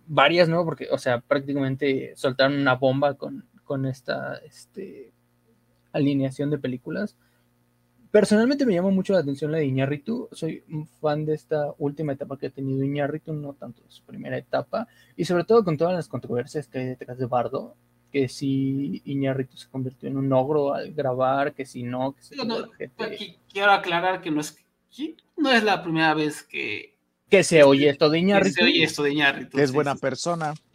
varias, ¿no? Porque, o sea, prácticamente soltaron una bomba con, con esta este, alineación de películas. Personalmente me llama mucho la atención la de Iñárritu. Soy un fan de esta última etapa que ha tenido Iñárritu, no tanto de su primera etapa. Y sobre todo con todas las controversias que hay detrás de Bardo. Que si Iñárritu se convirtió en un ogro al grabar, que si no, que si no, quiero aclarar que no es, no es la primera vez que que se oye esto de. Que se oye esto de Iñárritu. es buena persona. *laughs*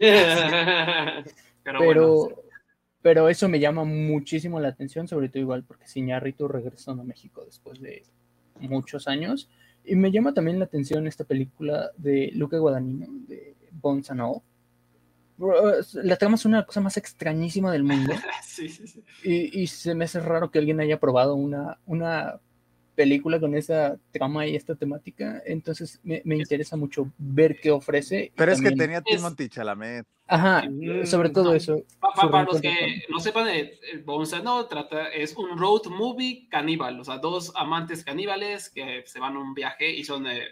pero, pero, eso me llama muchísimo la atención, sobre todo igual porque Iñárritu regresó a México después de muchos años. Y me llama también la atención esta película de Luca Guadagnino, de Bones and All. La trama es una cosa más extrañísima del mundo. *laughs* sí, sí, sí. Y, y, se me hace raro que alguien haya probado una, una película con esa trama y esta temática, entonces me, interesa mucho ver qué ofrece. Pero es que tenía Timothy Chalamet. Ajá, sobre todo eso. para los que no sepan, el no trata, es un road movie caníbal, o sea, dos amantes caníbales que se van a un viaje y son eh,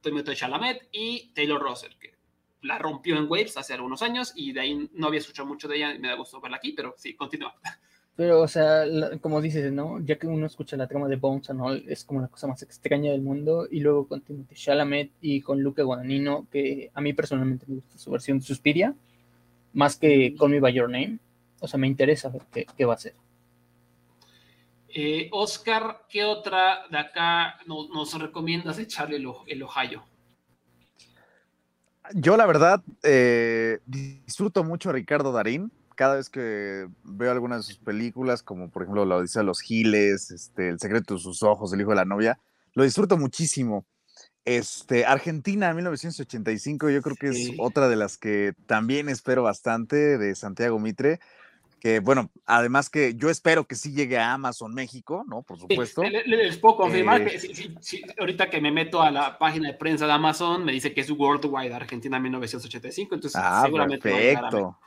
Timothy Chalamet y Taylor Russell, que la rompió en Waves hace algunos años y de ahí no había escuchado mucho de ella y me da gusto verla aquí, pero sí, continúa. Pero, o sea, como dices, ¿no? Ya que uno escucha la trama de Bones and All, es como la cosa más extraña del mundo. Y luego con Timothy Chalamet y con Luca Guadagnino, que a mí personalmente me gusta su versión de Suspiria, más que Call Me By Your Name. O sea, me interesa ver qué, va a ser. Eh, Oscar, ¿qué otra de acá nos, recomiendas echarle el, el Ohio? Yo, la verdad, eh, disfruto mucho a Ricardo Darín cada vez que veo alguna de sus películas, como por ejemplo La Odisea de los Giles, este, El secreto de sus ojos, El hijo de la novia, lo disfruto muchísimo. Este, Argentina 1985, yo creo que es otra de las que también espero bastante de Santiago Mitre. Que bueno, además que yo espero que sí llegue a Amazon México, ¿no? Por supuesto. les, puedo confirmar que eh, ahorita que me meto a la página de prensa de Amazon, me dice que es Worldwide Argentina 1985, entonces ah, seguramente perfecto.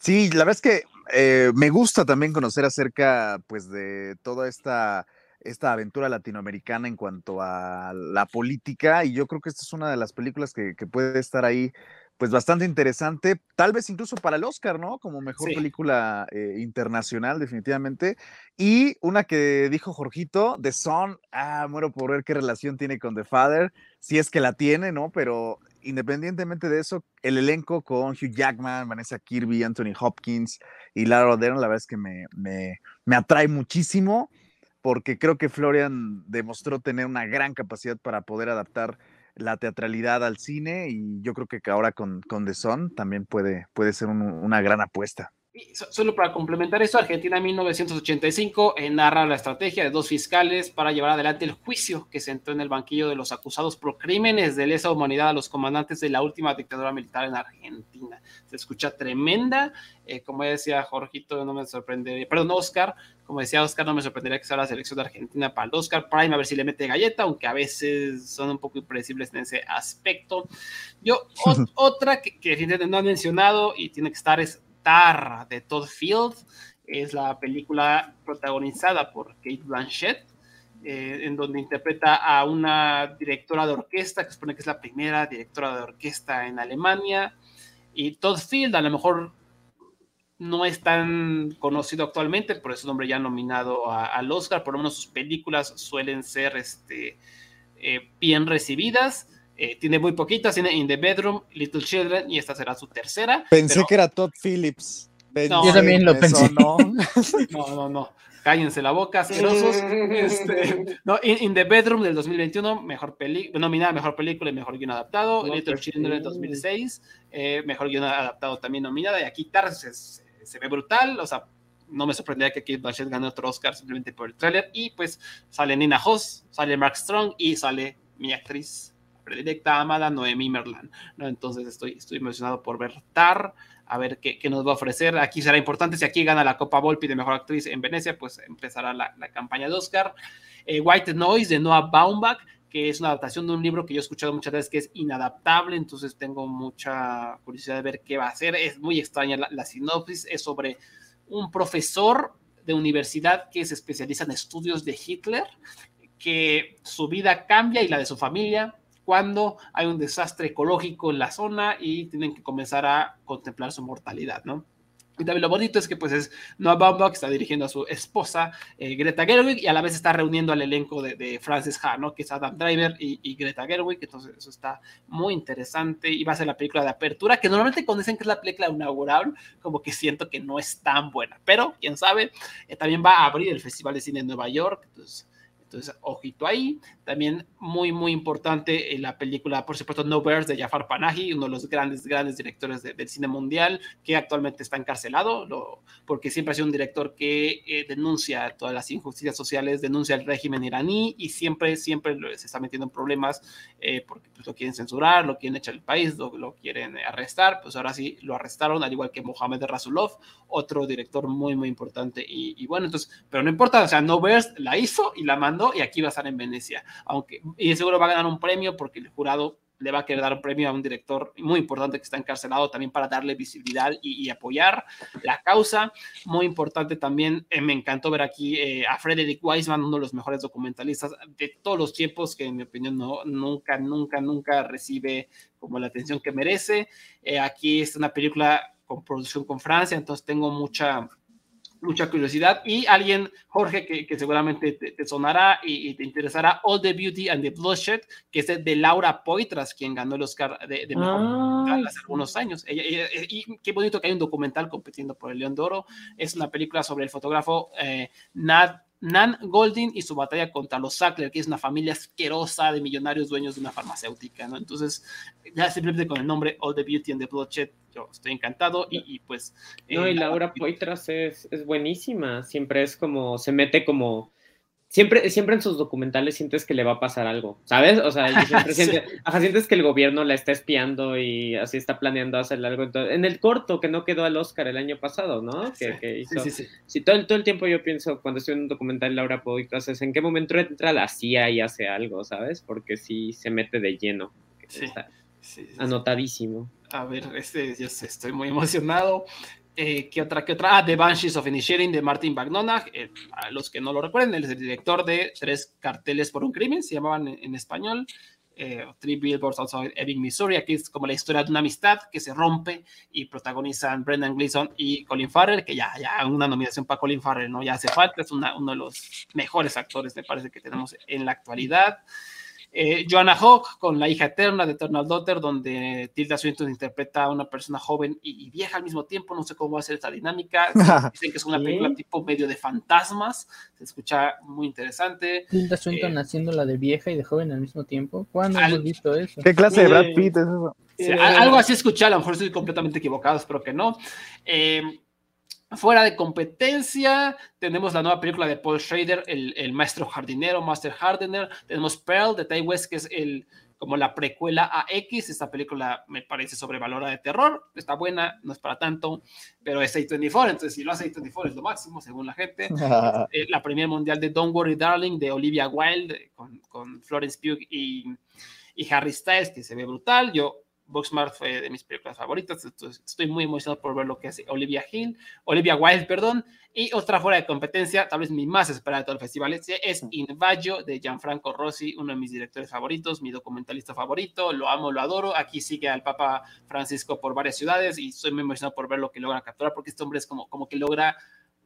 Sí, la verdad es que eh, me gusta también conocer acerca, pues, de toda esta, esta aventura latinoamericana en cuanto a la política y yo creo que esta es una de las películas que, que puede estar ahí pues bastante interesante, tal vez incluso para el Oscar, ¿no? Como mejor película eh, internacional, definitivamente. Y una que dijo Jorgito, The Son, ah, muero por ver qué relación tiene con The Father, si es que la tiene, ¿no? Pero independientemente de eso, el elenco con Hugh Jackman, Vanessa Kirby, Anthony Hopkins y Lara Dern, la verdad es que me, me, me atrae muchísimo porque creo que Florian demostró tener una gran capacidad para poder adaptar la teatralidad al cine y yo creo que ahora con, con The Son también puede, puede ser una gran apuesta. Solo para complementar eso, Argentina en 1985 eh, narra la estrategia de dos fiscales para llevar adelante el juicio que se entró en el banquillo de los acusados por crímenes de lesa humanidad a los comandantes de la última dictadura militar en Argentina. Se escucha tremenda, eh, como decía Jorgito, no me sorprendería, perdón, Oscar, como decía Oscar, no me sorprendería que sea la selección de Argentina para el Oscar Prime, a ver si le mete galleta, aunque a veces son un poco impredecibles en ese aspecto. Yo, *laughs* otra que, que no han mencionado y tiene que estar es Tar de Todd Field, es la película protagonizada por Kate Blanchett. Eh, en donde interpreta a una directora de orquesta, que supone que es la primera directora de orquesta en Alemania, y Todd Field, a lo mejor no es tan conocido actualmente, por eso nombre ya nominado al Oscar, por lo menos sus películas suelen ser este, eh, bien recibidas. Eh, tiene muy poquitas, tiene In the Bedroom, Little Children, y esta será su tercera. Pensé que era Todd Phillips. yo también lo pensé. No. *laughs* no, no, no. Cállense la boca, asquerosos. *laughs* Este, no, in, the Bedroom del 2021, mejor película, nominada Mejor Película y Mejor Guión Adaptado. Little Children del 2006, eh, Mejor Guión Adaptado también nominada. Y aquí Tarses se ve brutal, o sea, no me sorprendería que Kate Blanchett gane otro Oscar simplemente por el tráiler. Y pues sale Nina Hoss, sale Mark Strong y sale mi actriz predilecta, amada Noemi Merlan. ¿no? Entonces estoy, estoy emocionado por ver Tar, a ver qué, qué, nos va a ofrecer. Aquí será importante, si aquí gana la Copa Volpi de Mejor Actriz en Venecia, pues empezará la, la campaña de Oscar. Eh, White Noise de Noah Baumbach, que es una adaptación de un libro que yo he escuchado muchas veces que es inadaptable, entonces tengo mucha curiosidad de ver qué va a hacer. Es muy extraña la, sinopsis, es sobre un profesor de universidad que se especializa en estudios de Hitler, que su vida cambia y la de su familia cuando hay un desastre ecológico en la zona y tienen que comenzar a contemplar su mortalidad, ¿no? Y también lo bonito es que pues es Noah Baumbach que está dirigiendo a su esposa eh, Greta Gerwig y a la vez está reuniendo al elenco de, de Frances Ha, ¿no? Que es Adam Driver y, Greta Gerwig, entonces eso está muy interesante y va a ser la película de apertura que normalmente cuando dicen que es la película inaugural como que siento que no es tan buena, pero quién sabe, eh, también va a abrir el Festival de Cine en Nueva York, entonces entonces, ojito ahí. También muy, muy importante en la película, por supuesto, No Bears de Jafar Panahi, uno de los grandes, grandes directores del cine mundial, que actualmente está encarcelado, lo, porque siempre ha sido un director que eh, denuncia todas las injusticias sociales, denuncia el régimen iraní y siempre, siempre se está metiendo en problemas eh, porque pues, lo quieren censurar, lo quieren echar del país, lo, lo, quieren arrestar. Pues ahora sí lo arrestaron, al igual que Mohamed Rasulov, otro director muy, muy importante. Y, y bueno, entonces, pero no importa, o sea, No Bears la hizo y la mandó y aquí va a estar en Venecia. Aunque, y seguro va a ganar un premio porque el jurado le va a querer dar un premio a un director muy importante que está encarcelado también para darle visibilidad y, apoyar la causa. Muy importante también, eh, me encantó ver aquí eh, a Frederick Weisman, uno de los mejores documentalistas de todos los tiempos, que en mi opinión no, nunca, nunca, nunca recibe como la atención que merece. Eh, aquí es una película con producción con Francia, entonces tengo mucha mucha curiosidad. Y alguien, Jorge, que, que seguramente te, sonará y, te interesará, All the Beauty and the Bloodshed, que es de, Laura Poitras, quien ganó el Oscar de, de Mejor hace algunos años. y qué bonito que hay un documental compitiendo por el León de Oro. Es una película sobre el fotógrafo eh, Nat Nan Goldin y su batalla contra los Sackler, que es una familia asquerosa de millonarios dueños de una farmacéutica, ¿no? Entonces, ya simplemente con el nombre All the Beauty and the Bloodshed, yo estoy encantado y, pues... No, y eh, Laura Poitras es, es buenísima, siempre es como, se mete como siempre, siempre en sus documentales sientes que le va a pasar algo, ¿sabes? O sea, siempre *laughs* sientes, que el gobierno la está espiando y así está planeando hacerle algo. en el corto que no quedó al Oscar el año pasado, ¿no? Que, sí, hizo. Sí, sí, todo, el, todo el tiempo yo pienso, cuando estoy en un documental Laura Poitras, ¿en qué momento entra la CIA y hace algo, ¿sabes? Porque sí se mete de lleno. Está anotadísimo. A ver, este, yo estoy muy emocionado. Eh, ¿Qué otra? ¿Qué otra? Ah, The Banshees of Inisherin de Martin McDonagh. Eh, a los que no lo recuerden, él es el director de Tres carteles por un crimen, se llamaban en, en español. Eh, Three Billboards Outside Ebbing, Missouri. Aquí es como la historia de una amistad que se rompe y protagonizan Brendan Gleeson y Colin Farrell, que ya, ya una nominación para Colin Farrell, ¿no? Ya hace falta, es una, uno de los mejores actores, me parece, que tenemos en la actualidad. Eh, Joanna Hawk con La hija eterna de Eternal Daughter, donde Tilda Swinton interpreta a una persona joven y, y, vieja al mismo tiempo. No sé cómo va a ser esta dinámica. *laughs* Dicen que es una película tipo medio de fantasmas. Se escucha muy interesante. Tilda Swinton eh, haciendo la de vieja y de joven al mismo tiempo. ¿Cuándo al, hemos visto eso? ¿Qué clase de Brad Pitt es eso? Sí, algo así escuché, a lo mejor estoy completamente equivocado, espero que no. Eh, Fuera de competencia, tenemos la nueva película de Paul Schrader, el, el, maestro jardinero, Master Hardener. Tenemos Pearl de Ty West, que es el, como la precuela a X. Esta película me parece sobrevalorada de terror. Está buena, no es para tanto, pero es A24. Entonces, si lo hace A24 es lo máximo, según la gente. *laughs* eh, la premier mundial de Don't Worry Darling de Olivia Wilde con, con Florence Pugh y, y Harry Styles, que se ve brutal. Yo Booksmart fue de mis películas favoritas, entonces estoy muy emocionado por ver lo que hace Olivia Hill, Olivia Wilde, perdón, y otra fuera de competencia, tal vez mi más esperada de todo el festival, es Invajo de Gianfranco Rossi, uno de mis directores favoritos, mi documentalista favorito, lo amo, lo adoro, aquí sigue al Papa Francisco por varias ciudades y estoy muy emocionado por ver lo que logra capturar, porque este hombre es como, como que logra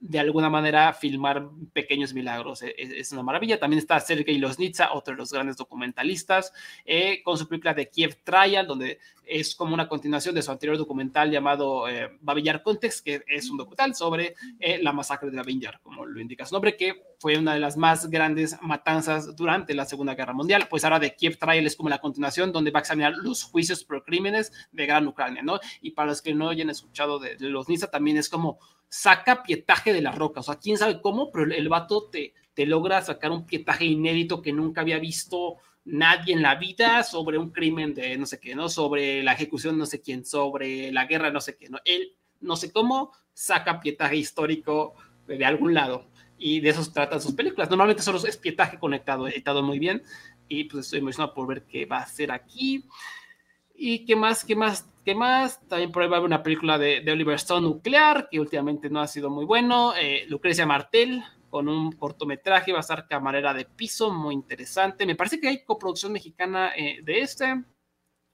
de alguna manera filmar pequeños milagros. Es, es una maravilla. También está Sergei Loznitsa, otro de los grandes documentalistas, eh, con su película de Kiev Trial, donde es como una continuación de su anterior documental llamado eh, Context, que es un documental sobre eh, la masacre de Babillar, como lo indica su nombre, que fue una de las más grandes matanzas durante la Segunda Guerra Mundial. Pues ahora de Kiev Trial es como la continuación, donde va a examinar los juicios por crímenes de Gran Ucrania, ¿no? Y para los que no hayan escuchado de, de también es como saca pietaje de la roca. O sea, quién sabe cómo, pero el, vato te, te, logra sacar un pietaje inédito que nunca había visto nadie en la vida sobre un crimen de no sé qué, ¿no? Sobre la ejecución no sé quién, sobre la guerra no sé qué, ¿no? Él, no sé cómo, saca pietaje histórico de, de algún lado. Y de eso tratan sus películas. Normalmente solo es pietaje conectado, editado muy bien. Y pues estoy emocionado por ver qué va a hacer aquí. ¿Y qué más? ¿Qué más? ¿Qué más? También por ahí va a haber una película de, Oliver Stone nuclear, que últimamente no ha sido muy bueno. Eh, Lucrecia Martel, con un cortometraje, va a estar camarera de piso, muy interesante. Me parece que hay coproducción mexicana eh, de este.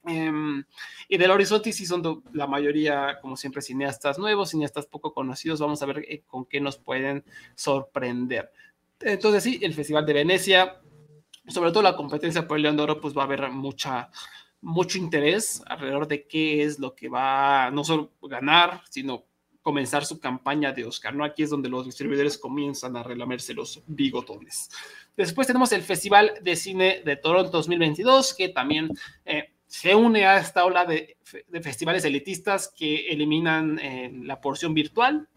Eh, y del Horizonte sí son la mayoría, como siempre, cineastas nuevos, cineastas poco conocidos. Vamos a ver eh, con qué nos pueden sorprender. Entonces sí, el Festival de Venecia, sobre todo la competencia por el León de Oro, pues va a haber mucha mucho interés alrededor de qué es lo que va no solo ganar, sino comenzar su campaña de Oscar. ¿no? Aquí es donde los distribuidores comienzan a relamerse los bigotones. Después tenemos el Festival de Cine de Toronto 2022, que también eh, se une a esta ola de, de festivales elitistas que eliminan eh, la porción virtual,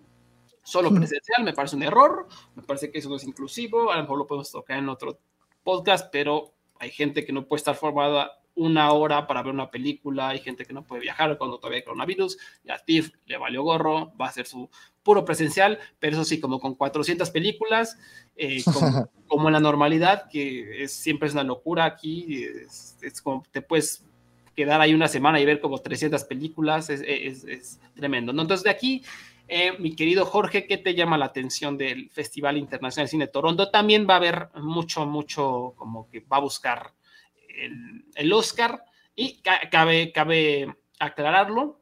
solo presencial, me parece un error, me parece que eso no es inclusivo, a lo mejor lo podemos tocar en otro podcast, pero hay gente que no puede estar formada una hora para ver una película, hay gente que no puede viajar cuando todavía hay coronavirus, y a TIFF le valió gorro, va a ser su puro presencial, pero eso sí, como con 400 películas, eh, *laughs* como, como, en la normalidad, que es, siempre es una locura aquí, es, es, como te puedes quedar ahí una semana y ver como 300 películas, es tremendo, ¿no? Entonces de aquí, eh, mi querido Jorge, ¿qué te llama la atención del Festival Internacional de Cine de Toronto? También va a haber mucho, mucho, como que va a buscar el, Oscar y cabe, cabe aclararlo.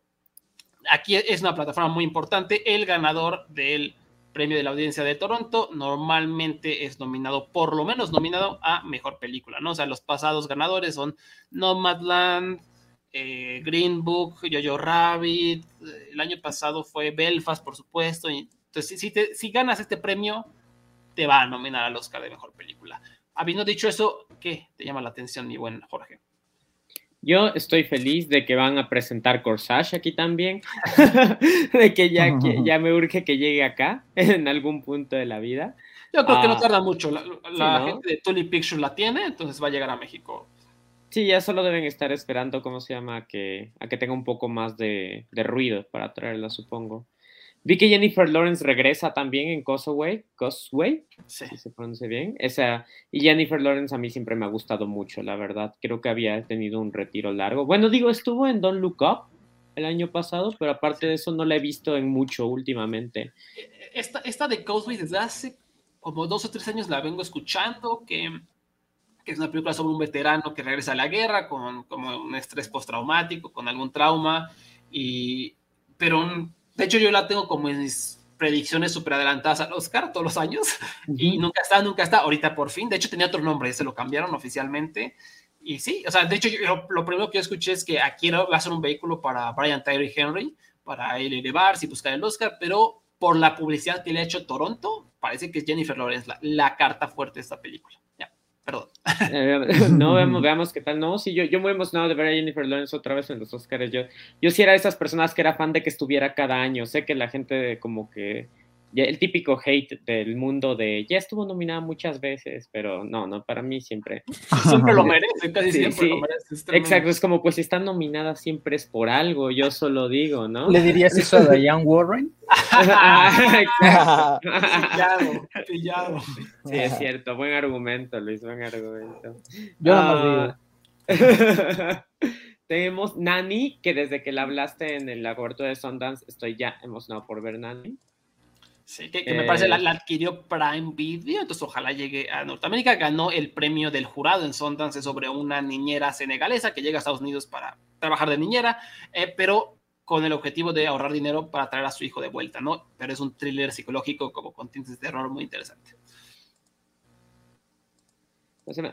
Aquí es una plataforma muy importante. El ganador del premio de la audiencia de Toronto normalmente es nominado, por lo menos nominado a mejor película, ¿no? O sea, los pasados ganadores son Nomadland, eh, Green Book, Jojo Rabbit, el año pasado fue Belfast, por supuesto. Entonces, si, si ganas este premio, te va a nominar al Oscar de mejor película. Habiendo dicho eso, ¿qué te llama la atención, mi buen Jorge? Yo estoy feliz de que van a presentar Corsage aquí también, *laughs* *laughs* de que ya, que *laughs* ya me urge que llegue acá en algún punto de la vida. Yo creo ah, que no tarda mucho, la, la sí, ¿no? gente de Tully Pictures la tiene, entonces va a llegar a México. Sí, ya solo deben estar esperando, ¿cómo se llama? Que, a que tenga un poco más de, de ruido para traerla, supongo. Vi que Jennifer Lawrence regresa también en Causeway, Causeway, sí. si se pronuncia bien. Esa, y Jennifer Lawrence a mí siempre me ha gustado mucho, la verdad. Creo que había tenido un retiro largo. Bueno, digo, estuvo en Don't Look Up, el año pasado, pero aparte de eso no la he visto en mucho últimamente. Esta, esta de Cosby desde hace como dos o tres años la vengo escuchando, que, que es una película sobre un veterano que regresa a la guerra con como un estrés postraumático, con algún trauma, y, pero de hecho yo la tengo como en mis predicciones súper adelantadas al Oscar todos los años, y nunca está, nunca está, ahorita por fin, de hecho tenía otro nombre, se lo cambiaron oficialmente, y sí, o sea, de hecho, yo, lo, primero que yo escuché es que aquí va a ser un vehículo para Brian Tyree Henry, para él elevarse y buscar el Oscar, pero por la publicidad que le ha hecho Toronto, parece que es Jennifer Lawrence la, la carta fuerte de esta película. Perdón. Eh, *laughs* no, veamos, *laughs* veamos qué tal. No, sí, yo, yo muy emocionado de ver a Jennifer Lawrence otra vez en los Oscars. Yo, yo sí era de esas personas que era fan de que estuviera cada año. Sé que la gente como que el típico hate del mundo de ya estuvo nominada muchas veces, pero no, no, para mí siempre. Siempre lo *laughs* merece, casi siempre lo merece. Exacto, es como pues si está nominada siempre es por algo, yo solo digo, ¿no? ¿Le dirías eso a Diane Warren? *laughs* *laughs* pillado, pillado. Sí, es cierto, buen argumento, Luis, buen argumento. Yo no digo. Tenemos Nani, que desde que la hablaste en el laboratorio de Sundance, estoy ya emocionado por ver Nani. Sí, que, me parece la, la, adquirió Prime Video, entonces ojalá llegue a Norteamérica. Ganó el premio del jurado en Sundance sobre una niñera senegalesa que llega a Estados Unidos para trabajar de niñera, eh, pero con el objetivo de ahorrar dinero para traer a su hijo de vuelta, ¿no? Pero es un thriller psicológico como con tintes de terror muy interesante.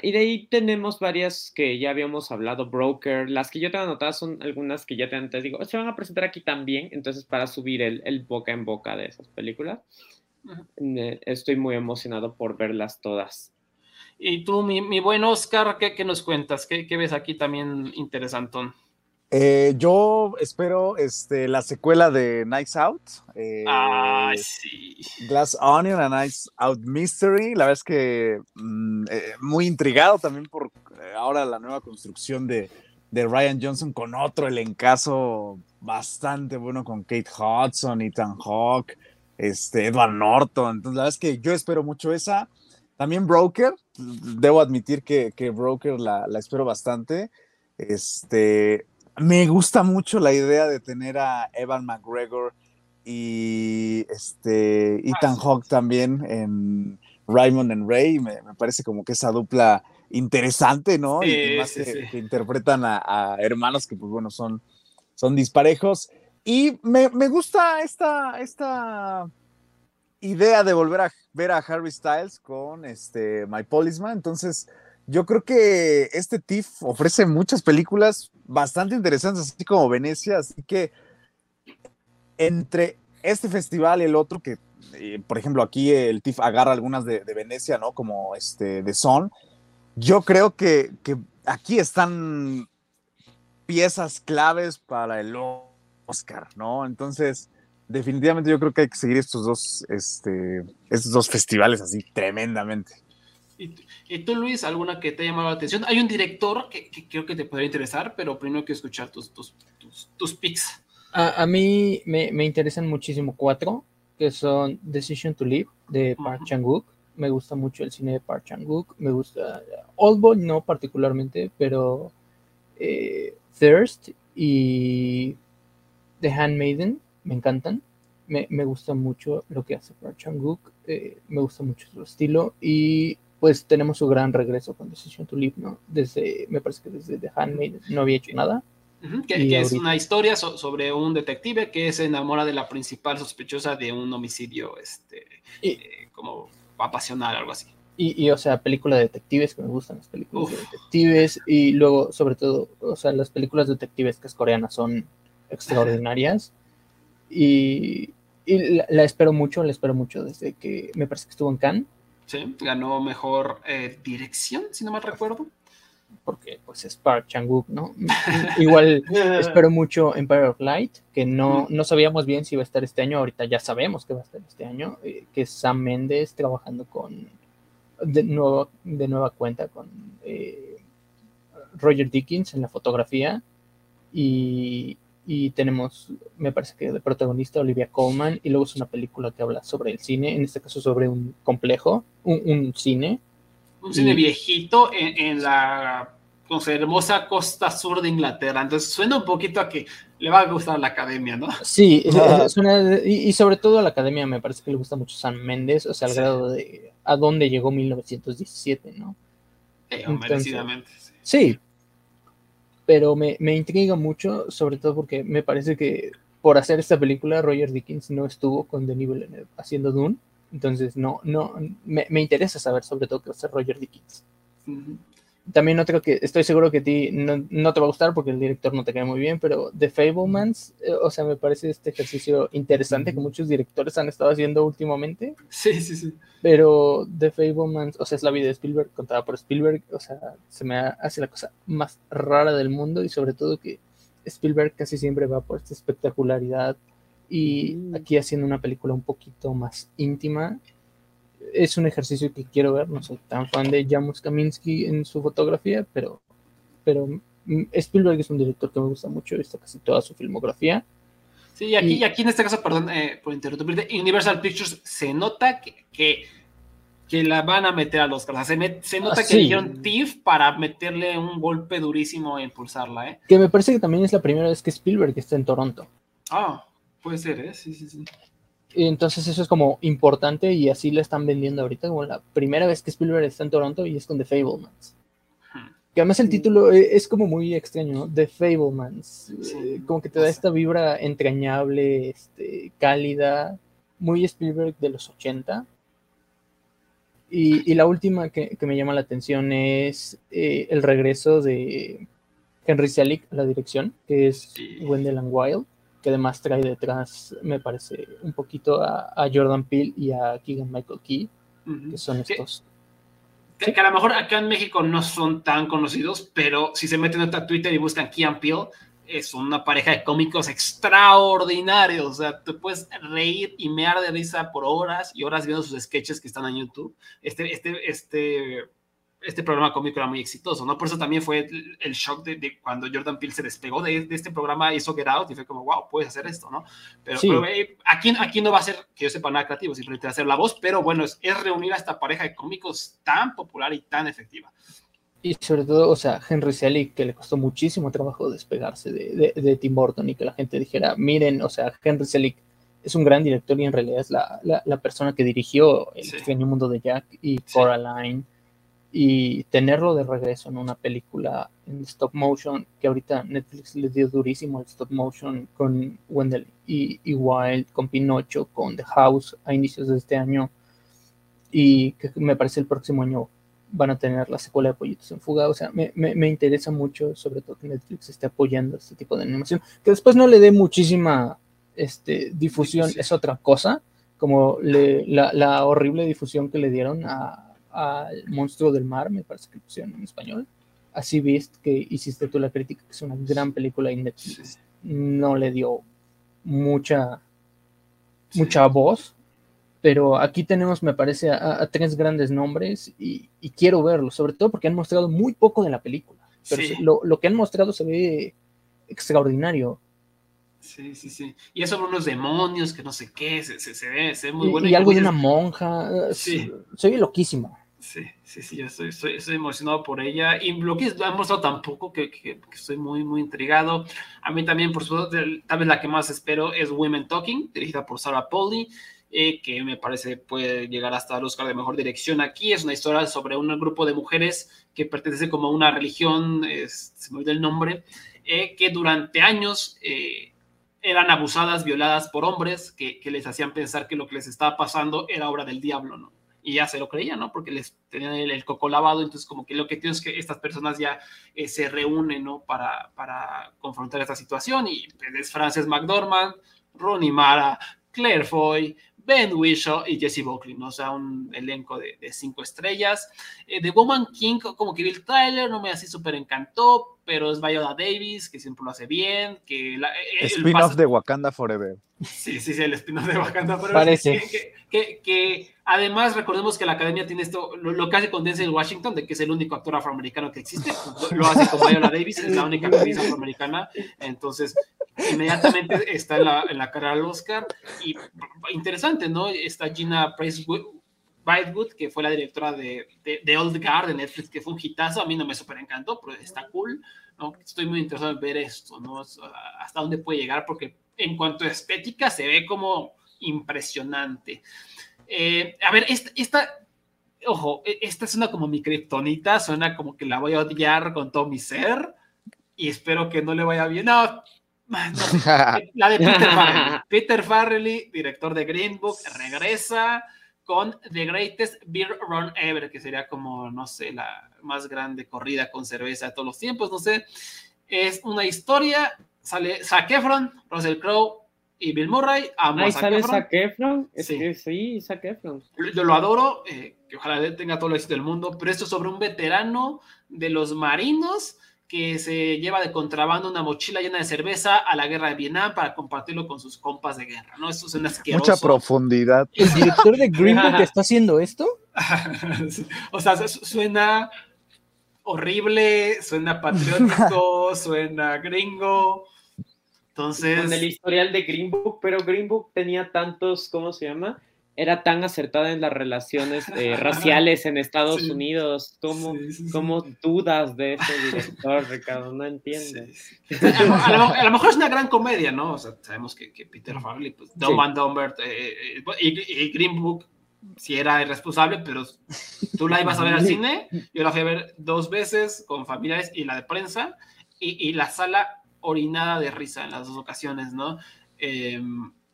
Y de ahí tenemos varias que ya habíamos hablado, Broker. Las que yo tengo anotadas son algunas que ya te antes digo, se van a presentar aquí también, entonces para subir el, boca en boca de esas películas. Estoy muy emocionado por verlas todas. Y tú, mi, buen Oscar, ¿qué, nos cuentas? ¿Qué, ¿Qué, ves aquí también interesantón? Eh, yo espero este, la secuela de Nights Out. Eh, ah, sí. Glass Onion, a Nights Out Mystery. La verdad es que mm, eh, muy intrigado también por ahora la nueva construcción de, de Ryan Johnson con otro elencazo bastante bueno con Kate Hudson, Ethan Hawke, este, Edward Norton. Entonces, la verdad es que yo espero mucho esa. También Broker, debo admitir que, que Broker la, la espero bastante. Este, me gusta mucho la idea de tener a Evan McGregor y este Ethan Hawke también en Raymond and Ray. Me, parece como que esa dupla interesante, ¿no? y más que, interpretan a, hermanos que, pues bueno, son, son disparejos. Y me, gusta esta, esta idea de volver a ver a Harry Styles con este My Policeman. Entonces, yo creo que este TIFF ofrece muchas películas bastante interesantes, así como Venecia, así que entre este festival y el otro, que eh, por ejemplo aquí el TIFF agarra algunas de, Venecia, ¿no? Como este de Son, yo creo que, aquí están piezas claves para el Oscar, ¿no? Entonces, definitivamente yo creo que hay que seguir estos dos, este, estos dos festivales así tremendamente. ¿Y, tú, Luis, alguna que te haya llamado la atención? Hay un director que, creo que te podría interesar, pero primero que escuchar tus, tus, tus, picks. A, mí me, me, interesan muchísimo cuatro, que son Decision to Live, de Park Chang-wook. Me gusta mucho el cine de Park Chan-wook. Me gusta Oldboy, no particularmente, pero eh, Thirst y The Handmaiden me encantan. Me, me, gusta mucho lo que hace Park Chan-wook. Eh, me gusta mucho su estilo y pues tenemos su gran regreso con Decision to Live, ¿no? Desde, me parece que desde The Handmaid no había hecho nada. que, es una historia sobre un detective que se enamora de la principal sospechosa de un homicidio, este, eh, como apasional, algo así. Y, o sea, película de detectives, que me gustan las películas de detectives, y luego, sobre todo, o sea, las películas de detectives que es coreana son extraordinarias. Y, la, espero mucho, la espero mucho desde que me parece que estuvo en Cannes Sí, ganó mejor eh, dirección, si no mal recuerdo. Porque pues es Park Chang-wook, ¿no? Igual *laughs* espero mucho Empire of Light, que no, no sabíamos bien si iba a estar este año, ahorita ya sabemos que va a estar este año, eh, que es Sam Mendes trabajando con, de, nuevo, de nueva cuenta con eh, Roger Dickens en la fotografía y, y tenemos, me parece que de protagonista Olivia Colman, y luego es una película que habla sobre el cine, en este caso sobre un complejo, un, cine. Un cine viejito en, la con su hermosa costa sur de Inglaterra. Entonces suena un poquito a que le va a gustar la academia, ¿no? Sí, *laughs* y, sobre todo a la academia me parece que le gusta mucho San Méndez, o sea, al grado de a dónde llegó 1917, ¿no? Eh, merecidamente. Sí, pero me, me intriga mucho, sobre todo porque me parece que por hacer esta película Roger Dickens no estuvo con Denis Villeneuve haciendo Dune, entonces no, no, me, me interesa saber sobre todo qué hacer Roger Dickens también otro que estoy seguro que a ti no, te va a gustar porque el director no te cae muy bien, pero The Fablemans, eh, o sea, me parece este ejercicio interesante que muchos directores han estado haciendo últimamente. Sí, sí, sí. Pero The Fablemans, o sea, es la vida de Spielberg contada por Spielberg, o sea, se me hace la cosa más rara del mundo y sobre todo que Spielberg casi siempre va por esta espectacularidad y aquí haciendo una película un poquito más íntima es un ejercicio que quiero ver. No soy tan fan de Jamus Kaminsky en su fotografía, pero, pero mm, Spielberg es un director que me gusta mucho. He visto casi toda su filmografía. Sí, y aquí, aquí en este caso, perdón eh, por interrumpirte, Universal Pictures se nota que, que, la van a meter a los Se, se nota ah, que dijeron TIFF para meterle un golpe durísimo a impulsarla. ¿eh? Que me parece que también es la primera vez que Spielberg está en Toronto. Ah, puede ser, ¿eh? Sí, sí, sí. Entonces eso es como importante y así la están vendiendo ahorita como la primera vez que Spielberg está en Toronto y es con The Fablemans. Que además el título e, es como muy extraño, ¿no? The Fablemans. Eh, como que te da esta vibra entrañable, este, cálida, muy Spielberg de los 80. Y, la última que, me llama la atención es eh, el regreso de Henry Selick a la dirección, que es Wendell and Wild que además trae detrás, me parece, un poquito a, Jordan Peele y a Keegan Michael Key, que son estos. Que, a lo mejor acá en México no son tan conocidos, pero si se meten a Twitter y buscan Keegan Peele, es una pareja de cómicos extraordinarios. O sea, te puedes reír y mear de risa por horas y horas viendo sus sketches que están en YouTube. Este, este, este este programa cómico era muy exitoso, ¿no? Por eso también fue el, shock de, cuando Jordan Peele se despegó de, este programa, hizo Get Out y fue como, wow, puedes hacer esto, ¿no? Pero, eh, aquí, aquí no va a ser, que yo sepa, nada creativo, simplemente hacer la voz, pero bueno, es, es reunir a esta pareja de cómicos tan popular y tan efectiva. Y sobre todo, o sea, Henry Selick, que le costó muchísimo trabajo despegarse de, de, Tim Burton y que la gente dijera, miren, o sea, Henry Selick es un gran director y en realidad es la, la, persona que dirigió El extraño mundo de Jack y Coraline y tenerlo de regreso en una película en stop motion, que ahorita Netflix le dio durísimo el stop motion con Wendell y, Wild, con Pinocho, con The House a inicios de este año, y que me parece el próximo año van a tener la secuela de Pollitos en Fuga. O sea, me, me, interesa mucho, sobre todo que Netflix esté apoyando este tipo de animación, que después no le dé muchísima este, difusión, es otra cosa, como le, la, la horrible difusión que le dieron a al Monstruo del Mar, me parece que pusieron en español. Así viste que hiciste tú la crítica, que es una gran película no le dio mucha, mucha voz, pero aquí tenemos, me parece, a, tres grandes nombres y, quiero verlo, sobre todo porque han mostrado muy poco de la película. Pero lo, lo, que han mostrado se ve extraordinario. Sí, sí, sí. Y eso son unos demonios que no sé qué, se, se, ve, se ve muy bueno. Y, algo de una monja. Sí. Ve loquísimo. Sí, sí, sí, yo estoy, estoy, emocionado por ella. Y lo que ha mostrado tampoco, que, que, estoy muy, muy intrigado. A mí también, por supuesto, tal vez la que más espero es Women Talking, dirigida por Sarah Polly. Eh, que me parece puede llegar hasta el Oscar de Mejor Dirección aquí. Es una historia sobre un grupo de mujeres que pertenece como a una religión, se me olvidó el nombre, eh, que durante años eh, eran abusadas, violadas por hombres que, les hacían pensar que lo que les estaba pasando era obra del diablo, ¿no? Y ya se lo creían, ¿no? Porque les tenían el, coco lavado, entonces como que lo que tienes es que estas personas ya eh, se reúnen, ¿no? Para, para confrontar esta situación y pues, es Frances McDormand, Ronnie Mara, Claire Foy, Ben Whishaw y Jesse Buckley, ¿no? O sea, un elenco de, cinco estrellas. Eh, de Woman King, como que vi el trailer, no me así súper encantó, pero es Viola Davis, que siempre lo hace bien. que la, eh, Spin-off de Wakanda Forever. Sí, sí, sí, el spin-off de Wakanda Forever. Parece. Que, que, además recordemos que la academia tiene esto, lo, que hace con Denzel Washington, de que es el único actor afroamericano que existe, lo, hace con Viola Davis, es la única actriz afroamericana, entonces inmediatamente está en la, en la carrera al Oscar. Y interesante, ¿no? Está Gina Price Bytewood, que fue la directora de, de, Old Guard de Netflix, que fue un hitazo, a mí no me super encantó, pero está cool, ¿no? Estoy muy interesado en ver esto, ¿no? Hasta dónde puede llegar, porque en cuanto a estética se ve como impresionante. Eh, a ver, esta, esta, ojo, e, esta suena como mi kriptonita, suena como que la voy a odiar con todo mi ser y espero que no le vaya bien. No, *laughs* la de Peter Farrelly. *laughs* Peter Farrelly, director de Green Book, regresa con The Greatest Beer Run Ever, que sería como, no sé, la más grande corrida con cerveza de todos los tiempos, no sé. Es una historia, sale Zac Efron, Russell Crowe y Bill Murray. Ahí sale Zac Efron. sí. sí, Zac Efron. Yo lo adoro, eh, que ojalá tenga todo el éxito del mundo, pero esto es sobre un veterano de los marinos que se lleva de contrabando una mochila llena de cerveza a la guerra de Vietnam para compartirlo con sus compas de guerra, ¿no? Eso suena asqueroso. Mucha profundidad. ¿El director de Green Book *laughs* está haciendo esto? *laughs* o sea, suena horrible, suena patriótico, *laughs* suena gringo. Entonces... Con el historial de Green Book, pero Green Book tenía tantos, ¿cómo se llama? Era tan acertada en las relaciones *laughs* eh, raciales en Estados Unidos. ¿Cómo, ¿Cómo, dudas de ese director, Ricardo? No entiendo. A, lo, mejor es una gran comedia, ¿no? O sea, sabemos que, que Peter Farley, pues, Dumb and Dumber eh, eh, y, Green Book sí era irresponsable, pero tú la ibas a ver al cine, yo la fui a ver dos veces con familiares y la de prensa, y, y la sala orinada de risa en las dos ocasiones, ¿no? Eh,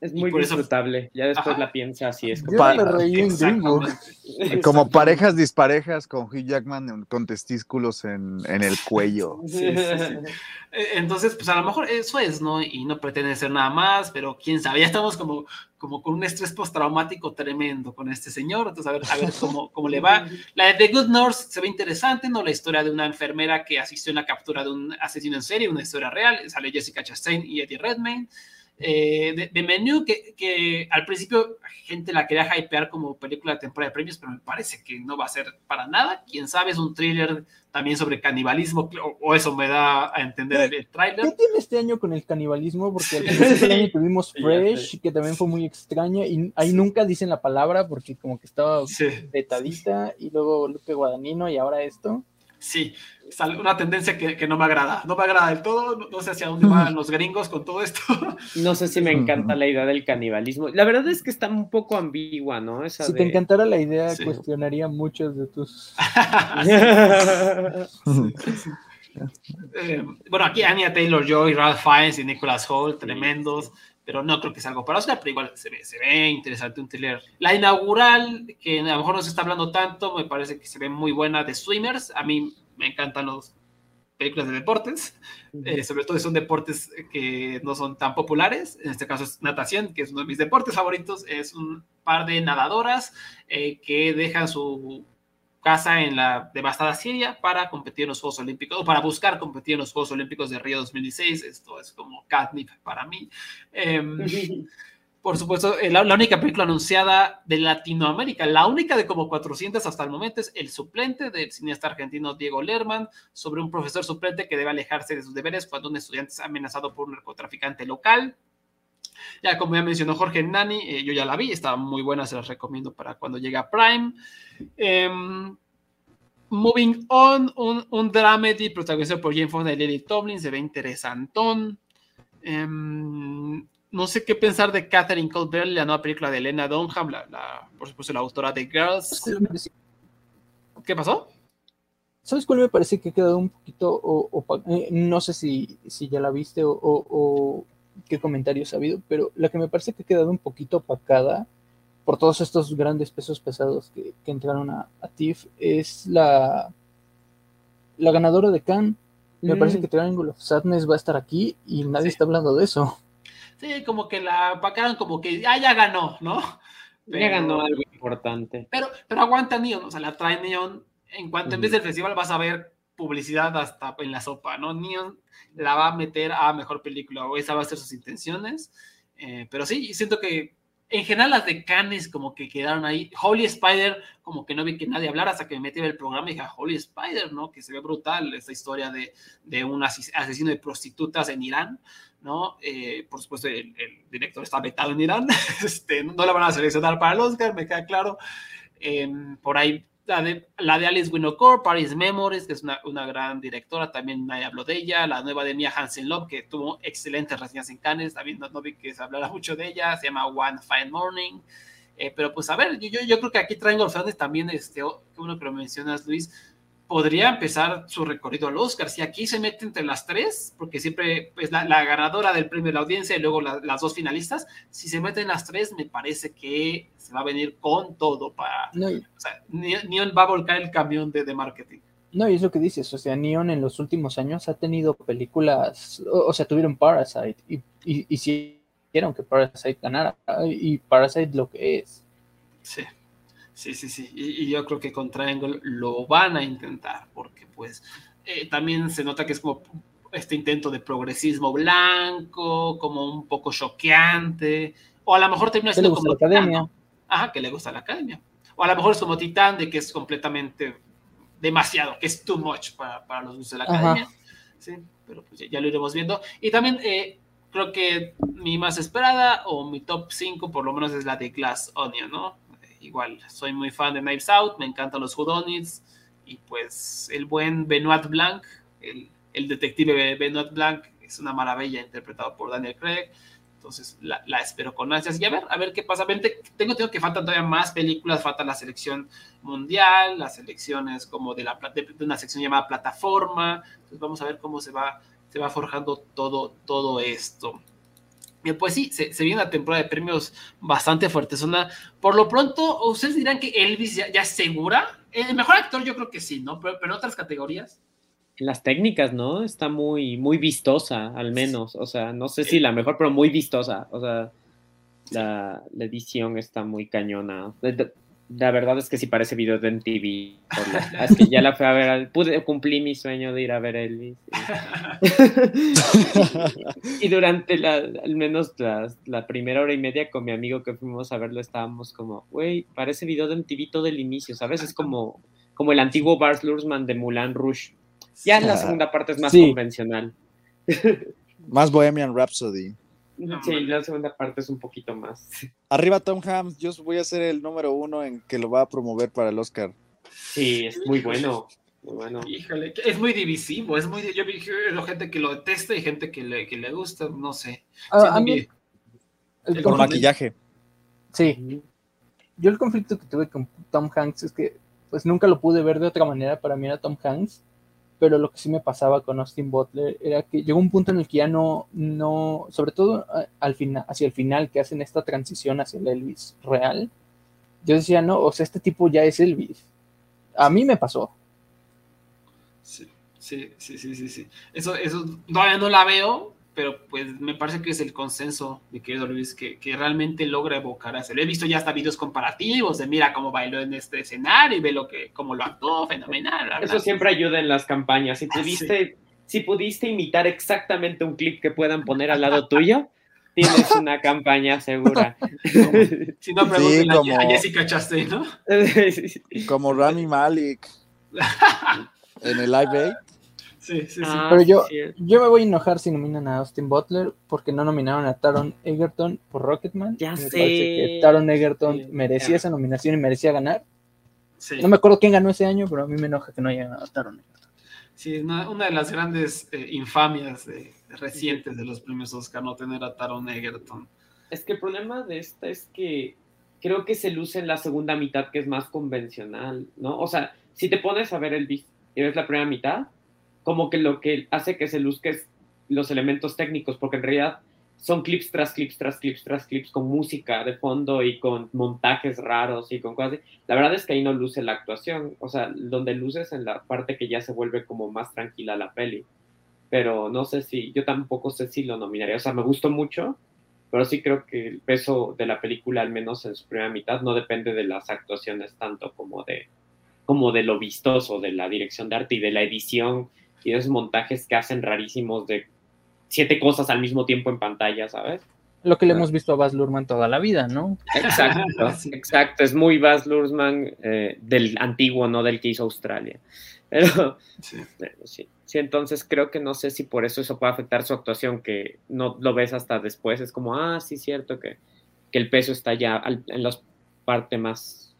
es muy disfrutable. Ya después la piensa así. Es como, como parejas disparejas con Hugh Jackman con testículos en, el cuello. *laughs* Eh, entonces, pues a lo mejor eso es, ¿no? Y no pretende ser nada más, pero quién sabe. Ya estamos como, como con un estrés postraumático tremendo con este señor. Entonces, a ver, a ver cómo, cómo le va. *laughs* La de The Good Nurse se ve interesante, ¿no? La historia de una enfermera que asistió a la captura de un asesino en serie, una historia real. Sale Jessica Chastain y Eddie Redmayne. Eh, de, menú que, que, al principio gente la quería hypear como película de temporada de premios, pero me parece que no va a ser para nada. Quién sabe, es un thriller también sobre canibalismo, o, eso me da a entender el, trailer. ¿Qué tiene este año con el canibalismo? Porque al año tuvimos *laughs* Fresh, que también fue muy extraña, y ahí nunca dicen la palabra porque como que estaba vetadita, y luego Lupe Guadagnino, y ahora esto sí, una tendencia que, no me agrada. No me agrada del todo, no, sé hacia dónde van *laughs* los gringos con todo esto. No sé si me encanta la idea del canibalismo. La verdad es que está un poco ambigua, ¿no? si te encantara la idea, cuestionaría muchos de tus... *laughs* Eh, bueno, aquí Anya Taylor-Joy, Ralph Fiennes y Nicholas Holt, tremendos pero no creo que sea algo para Oscar, pero igual se ve, se ve interesante un thriller. La inaugural, que a lo mejor no se está hablando tanto, me parece que se ve muy buena de Swimmers. A mí me encantan los películas de deportes, eh, sobre todo si son deportes que no son tan populares. En este caso es natación, que es uno de mis deportes favoritos. Es un par de nadadoras eh, que dejan su casa en la devastada Siria para competir en los Juegos Olímpicos, o para buscar competir en los Juegos Olímpicos de Río 2016. Esto es como catnip para mí. Em, *laughs* por supuesto, eh, la, única película anunciada de Latinoamérica, la única de como 400 hasta el momento, es El suplente del cineasta argentino Diego Lerman, sobre un profesor suplente que debe alejarse de sus deberes cuando un estudiante es amenazado por un narcotraficante local. Ya como ya mencionó Jorge Nani, eh, yo ya la vi, estaba muy buena, se las recomiendo para cuando llegue a Prime. Em, moving on, un, un dramedy protagonizado por Jane Fonda y Lily Tomlin, se ve interesantón. Em, no sé qué pensar de Catherine Colbert, la nueva película de Elena Dunham, la, por supuesto la autora de Girls. ¿Qué pasó? ¿Sabes cuál me parece que ha quedado un poquito, eh, no sé si, si, ya la viste o, qué comentarios ha habido, pero la que me parece que ha quedado un poquito opacada por todos estos grandes pesos pesados que, entraron a, TIFF es la, la ganadora de Cannes. Me parece mm. que Triangle of Sadness va a estar aquí y nadie está hablando de eso. Sí, como que la apacaron como que ya, ya ganó, ¿no? ya ganó algo importante. Pero, pero aguanta Neon, o sea, la trae Neon. En cuanto vez del festival vas a ver publicidad hasta en la sopa, ¿no? Neon la va a meter a mejor película o esa va a ser sus intenciones. Eh, pero sí, siento que en general las de Cannes como que quedaron ahí. Holy Spider, como que no vi que nadie hablara hasta que me metí en el programa y dije, ah, Holy Spider, ¿no? Que se ve brutal esta historia de, de un asesino de prostitutas en Irán, ¿no? Eh, por supuesto, el, director está vetado en Irán, *laughs* este, no la van a seleccionar para el Oscar, me queda claro. Em, por ahí la de, la de Alice Winocour, Paris Memories, que es una, una, gran directora, también nadie habló de ella. La nueva de Mia Hansen Love, que tuvo excelentes reseñas en Cannes, también no, no, vi que se hablara mucho de ella, se llama One Fine Morning. Eh, pero pues a ver, yo, yo, creo que aquí Triangle Fans también, este, uno que lo mencionas, Luis, podría empezar su recorrido al Oscar. Si aquí se mete entre las tres, porque siempre es pues, la, la, ganadora del premio de la audiencia y luego la, las dos finalistas, si se meten las tres, me parece que se va a venir con todo para... No, o sea, Neon va a volcar el camión de, de, marketing. No, y es lo que dices, o sea, Neon en los últimos años ha tenido películas, o, o sea, tuvieron Parasite y, y, y si quieren que Parasite ganara, y Parasite lo que es. Sí. Sí, sí, sí. Y, y, yo creo que con Triangle lo van a intentar, porque pues eh, también se nota que es como este intento de progresismo blanco, como un poco choqueante, o a lo mejor termina siendo como la academia. Ajá, que le gusta la academia. O a lo mejor es como Titán, de que es completamente demasiado, que es too much para, para los gustos de la academia. Sí, pero pues ya, ya, lo iremos viendo. Y también eh, creo que mi más esperada, o mi top 5 por lo menos, es la de Glass Onion, ¿no? Igual, soy muy fan de Knives Out, me encantan los Whodunits, y pues el buen Benoit Blanc, el, el, detective Benoit Blanc, es una maravilla interpretado por Daniel Craig, entonces la, la, espero con ansias, y a ver, a ver qué pasa, tengo, tengo que faltan todavía más películas, falta la selección mundial, las selecciones como de, la, de, de una sección llamada plataforma, entonces vamos a ver cómo se va, se va forjando todo, todo esto pues sí, se, se, viene una temporada de premios bastante fuerte. Una, por lo pronto, ustedes dirán que Elvis ya, ya es segura. El mejor actor yo creo que sí, ¿no? Pero, pero en otras categorías. En las técnicas, ¿no? Está muy, muy vistosa, al menos. O sea, no sé si la mejor, pero muy vistosa. O sea, la, la edición está muy cañona la verdad es que sí parece video de MTV. Es que ya la fui a ver, pude cumplir mi sueño de ir a ver Elvis. Y, *laughs* y durante la, al menos la, la, primera hora y media con mi amigo que fuimos a verlo, estábamos como, güey, parece video de MTV todo el inicio, ¿sabes? Es como, como el antiguo Bars Luhrmann de Mulan Rouge. Ya en la segunda parte es más sí. convencional. Más Bohemian Rhapsody. Sí, la segunda parte es un poquito más. Arriba Tom Hanks, yo voy a ser el número uno en que lo va a promover para el Oscar. Sí, es muy bueno. Muy bueno. Híjole, es muy divisivo, es muy, yo vi gente que lo detesta y gente que le, que le gusta, no sé. Ah, a mí, el Por maquillaje. Sí. Yo el conflicto que tuve con Tom Hanks es que pues nunca lo pude ver de otra manera, para mí era Tom Hanks pero lo que sí me pasaba con Austin Butler era que llegó un punto en el que ya no, no sobre todo al final, hacia el final que hacen esta transición hacia el Elvis real, yo decía, no, o sea, este tipo ya es Elvis. A mí me pasó. Sí, sí, sí, sí, sí. sí. Eso, eso todavía no la veo, pero pues me parece que es el consenso, mi querido Luis, que, que realmente logra evocar a ese. He visto ya hasta videos comparativos de mira cómo bailó en este escenario y ve lo que, cómo lo actuó, fenomenal. ¿verdad? Eso siempre ayuda en las campañas. Si pudiste, sí. si pudiste imitar exactamente un clip que puedan poner al lado *laughs* tuyo, tienes una campaña segura. *laughs* si no, sí, como... a Jessica Chastain, ¿no? *laughs* como Rami Malik en el Live Aid. Sí, sí, sí. Ah, Pero yo, sí, yo me voy a enojar si nominan a Austin Butler porque no nominaron a Taron Egerton por Rocketman. Ya me sé. parece que Taron Egerton sí, merecía ya. esa nominación y merecía ganar. No me acuerdo quién ganó ese año, pero a mí me enoja que no haya ganado Taron Egerton. Sí, una, una de las grandes eh, infamias de, de recientes de los premios Oscar no tener a Taron Egerton. Es que el problema de esta es que creo que se luce en la segunda mitad que es más convencional, ¿no? O sea, si te pones a ver el y ves la primera mitad, como que lo que hace que se luzca es los elementos técnicos, porque en realidad son clips tras clips, tras clips, tras clips, con música de fondo y con montajes raros y con cosas así. La verdad es que ahí no luce la actuación, o sea, donde luces en la parte que ya se vuelve como más tranquila la peli. Pero no sé si, yo tampoco sé si lo nominaría, o sea, me gustó mucho, pero sí creo que el peso de la película, al menos en su primera mitad, no depende de las actuaciones tanto como de, como de lo vistoso, de la dirección de arte y de la edición y esos montajes que hacen rarísimos de siete cosas al mismo tiempo en pantalla, ¿sabes? Lo que le hemos visto a Baz Luhrmann toda la vida, ¿no? Exacto, *laughs* *laughs* exacto. Es muy Baz Luhrmann eh, del antiguo, no del que hizo Australia. Pero sí. sí. sí, entonces creo que no sé si por eso eso puede afectar su actuación, que no lo ves hasta después. Es como, ah, sí, cierto que, que el peso está ya al, en la parte más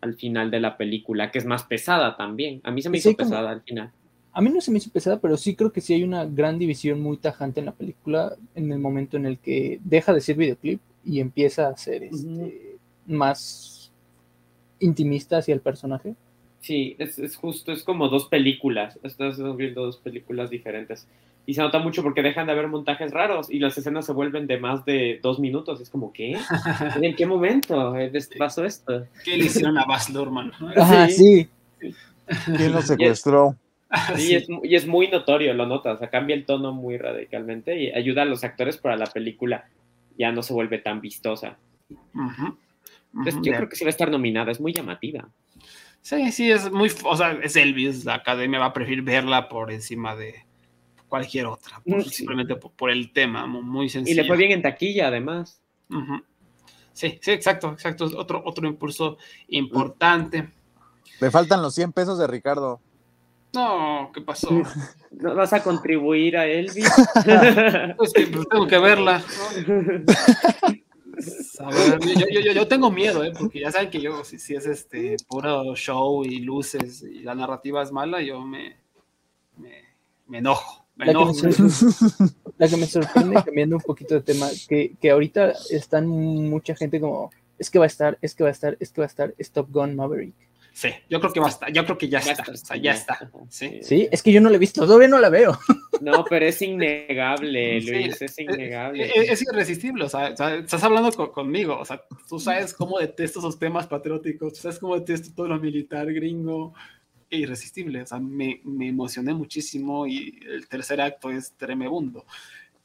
al final de la película, que es más pesada también. A mí se me Sí, hizo como- pesada al final. A mí no se me hizo pesada, pero sí creo que sí hay una gran división muy tajante en la película en el momento en el que deja de ser videoclip y empieza a ser este, más intimista hacia el personaje. Sí, es, es justo, es como dos películas. Estás viendo dos películas diferentes. Y se nota mucho porque dejan de haber montajes raros y las escenas se vuelven de más de dos minutos. Es como, ¿qué? *laughs* ¿En qué momento pasó esto? ¿Qué le hicieron a Baz Luhrmann? Ajá, Sí. sí. ¿Quién lo *laughs* secuestró? *laughs* Sí, Sí. es, y es muy notorio, lo notas. O sea, cambia el tono muy radicalmente y ayuda a los actores para la película ya no se vuelve tan vistosa. Entonces, yo creo que sí va a estar nominada, es muy llamativa. Sí, sí, es muy, o sea, es Elvis, la academia va a preferir verla por encima de cualquier otra, por- Mm, sí. simplemente por, por el tema, mu- muy Y sencillo. le fue bien en taquilla, además. Sí, sí, exacto, exacto, es otro, otro impulso importante. Le faltan los 100 pesos de Ricardo. No, ¿qué pasó? *laughs* ¿No vas a contribuir a Elvis? *laughs* Pues que pues, tengo que verla. ¿no? A ver, yo, yo, yo, yo tengo miedo, ¿eh? porque ya saben que yo, si, si es este puro show y luces y la narrativa es mala, yo me, me, me enojo. Me La que me, enojo. sor- *laughs* la que me sorprende, cambiando un poquito de tema, que, que ahorita están mucha gente como, es que va a estar, es que va a estar, es que va a estar Stop Gun Maverick. Sí, yo creo que va a estar, yo creo que ya Va a está, sea, sí, ya ya. está. Sí. Sí, es que yo no la he visto, todavía no la veo. *laughs* No, pero es innegable, Sí, Luis, es Eh, innegable. eh, Es, irresistible, o sea, estás hablando co- conmigo, o sea, tú sabes cómo detesto esos temas patrióticos, tú sabes cómo detesto todo lo militar gringo, irresistible, o sea, me, me emocioné muchísimo y el tercer acto es tremebundo.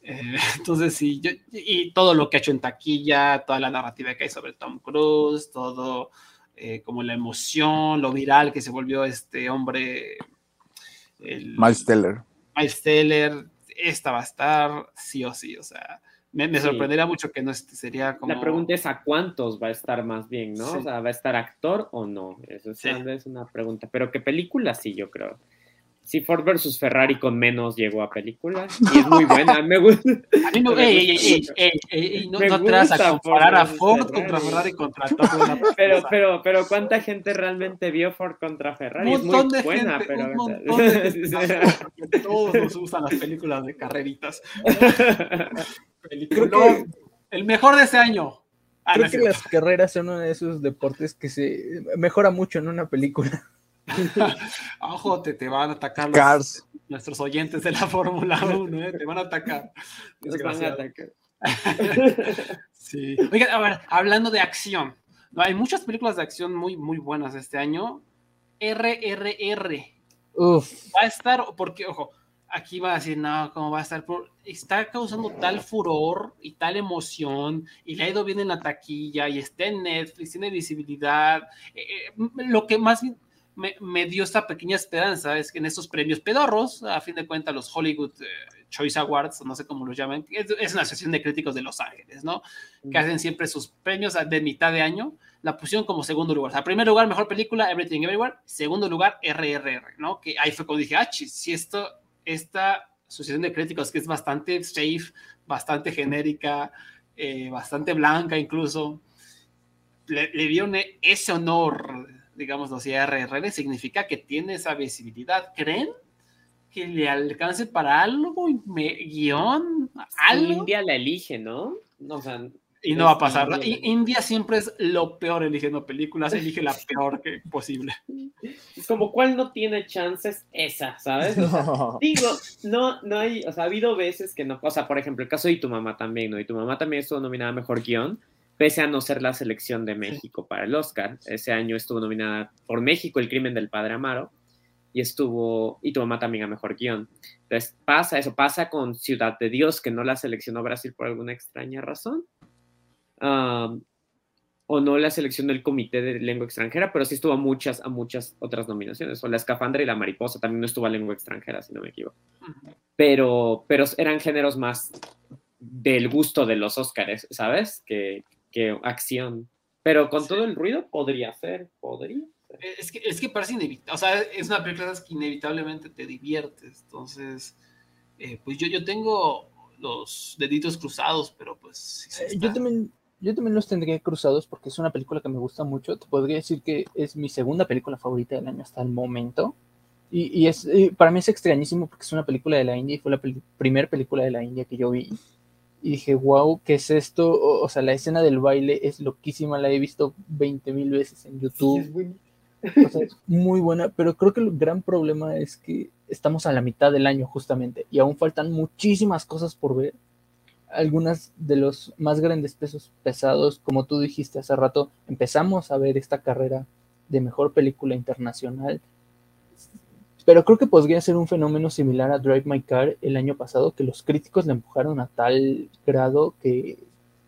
Eh, *laughs* entonces, sí, yo, y todo lo que ha hecho en taquilla, toda la narrativa que hay sobre Tom Cruise, todo eh, como la emoción, lo viral que se volvió este hombre, el, Miles Teller. Miles Teller, esta va a estar sí o sí, o sea, me, me Sí. sorprendería mucho que no este sería como... La pregunta es a cuántos va a estar más bien, ¿no? Sí. O sea, ¿va a estar actor o no? Eso es, Sí. vez una pregunta. Pero ¿qué película sí, yo creo? Si Ford versus Ferrari con menos llegó a película y es muy buena, *laughs* me gusta. A mí no, ey, no, no te a comparar a Ford contra Ferrari. Contra. *laughs* Pero, pero, pero ¿cuánta gente realmente vio Ford contra Ferrari? un Es muy montón de buena, gente, pero... un montón de gente, *laughs* todos nos gustan las películas de carreritas. Creo No, el mejor de ese año. Ah, no Creo que las carreras son uno de esos deportes que se mejora mucho en una película. Ojo, te, te van a atacar los- Cars. nuestros oyentes de la Fórmula 1, ¿eh? te van a atacar. *laughs* Nos van a Desgraciado. atacar. *laughs* Sí. Oigan, a ver, hablando de acción, no, hay muchas películas de acción muy, muy buenas este año. RRR Uf, va a estar, porque, ojo, aquí va a decir, no, ¿cómo va a estar? Pero está causando tal furor y tal emoción, y le ha ido bien en la taquilla, y está en Netflix, tiene visibilidad. Eh, eh, lo que más bien me, me dio esta pequeña esperanza es que en estos premios pedorros, a fin de cuentas, los Hollywood eh, Choice Awards, no sé cómo los llaman, es, es una asociación de críticos de Los Ángeles, ¿no? Que hacen siempre sus premios de mitad de año, la pusieron como segundo lugar. O sea, primer lugar, mejor película, Everything Everywhere. Segundo lugar, RRR, ¿no? Que ahí fue cuando dije, ah, chis, si esto, esta asociación de críticos que es bastante safe, bastante genérica, eh, bastante blanca incluso, le, le dieron ese honor, digamos a RRR, significa que tiene esa visibilidad. ¿Creen que le alcance para algo? Me- ¿Guión? ¿Algo? India la elige, ¿no? No, O sea, Y no va a pasar. India. I- India siempre es lo peor eligiendo películas, elige la peor que *laughs* posible. es como, ¿cuál no tiene chances? Esa, ¿sabes? O sea, No. Digo, no, no hay, o sea, ha habido veces que no, o sea, por ejemplo, el caso de tu mamá también, ¿no? Y tu mamá también estuvo nominada a Mejor Guión, pese a no ser la selección de México para el Oscar. Ese año estuvo nominada por México, El crimen del padre Amaro, y estuvo, y tu mamá también a Mejor Guión. Entonces, pasa eso, pasa con Ciudad de Dios, que no la seleccionó Brasil por alguna extraña razón. Um, o no la selección del Comité de Lengua Extranjera, pero sí estuvo a muchas, a muchas otras nominaciones. O La Escafandra y La Mariposa también no estuvo a Lengua Extranjera, si no me equivoco pero, pero eran géneros más del gusto de los Óscares, ¿sabes? Que, que acción. Pero con Sí. todo el ruido podría ser, podría ser. Es que, es que parece inevitable. O sea, es una película que inevitablemente te diviertes. Entonces, eh, pues yo, yo tengo los deditos cruzados, pero pues. sí Eh, yo también, yo también los tendría cruzados porque es una película que me gusta mucho. Te podría decir que es mi segunda película favorita del año hasta el momento. Y, y es, y para mí es extrañísimo porque es una película de la India y fue la primera película de la India que yo vi. Y dije, wow, ¿qué es esto? O, o sea, la escena del baile es loquísima, la he visto 20 mil veces en YouTube. Sí, es muy- O sea, es muy buena, pero creo que el gran problema es que estamos a la mitad del año justamente y aún faltan muchísimas cosas por ver. Algunas de los más grandes pesos pesados, como tú dijiste hace rato, empezamos a ver esta carrera de mejor película internacional. Pero creo que podría ser un fenómeno similar a Drive My Car el año pasado, que los críticos le empujaron a tal grado que,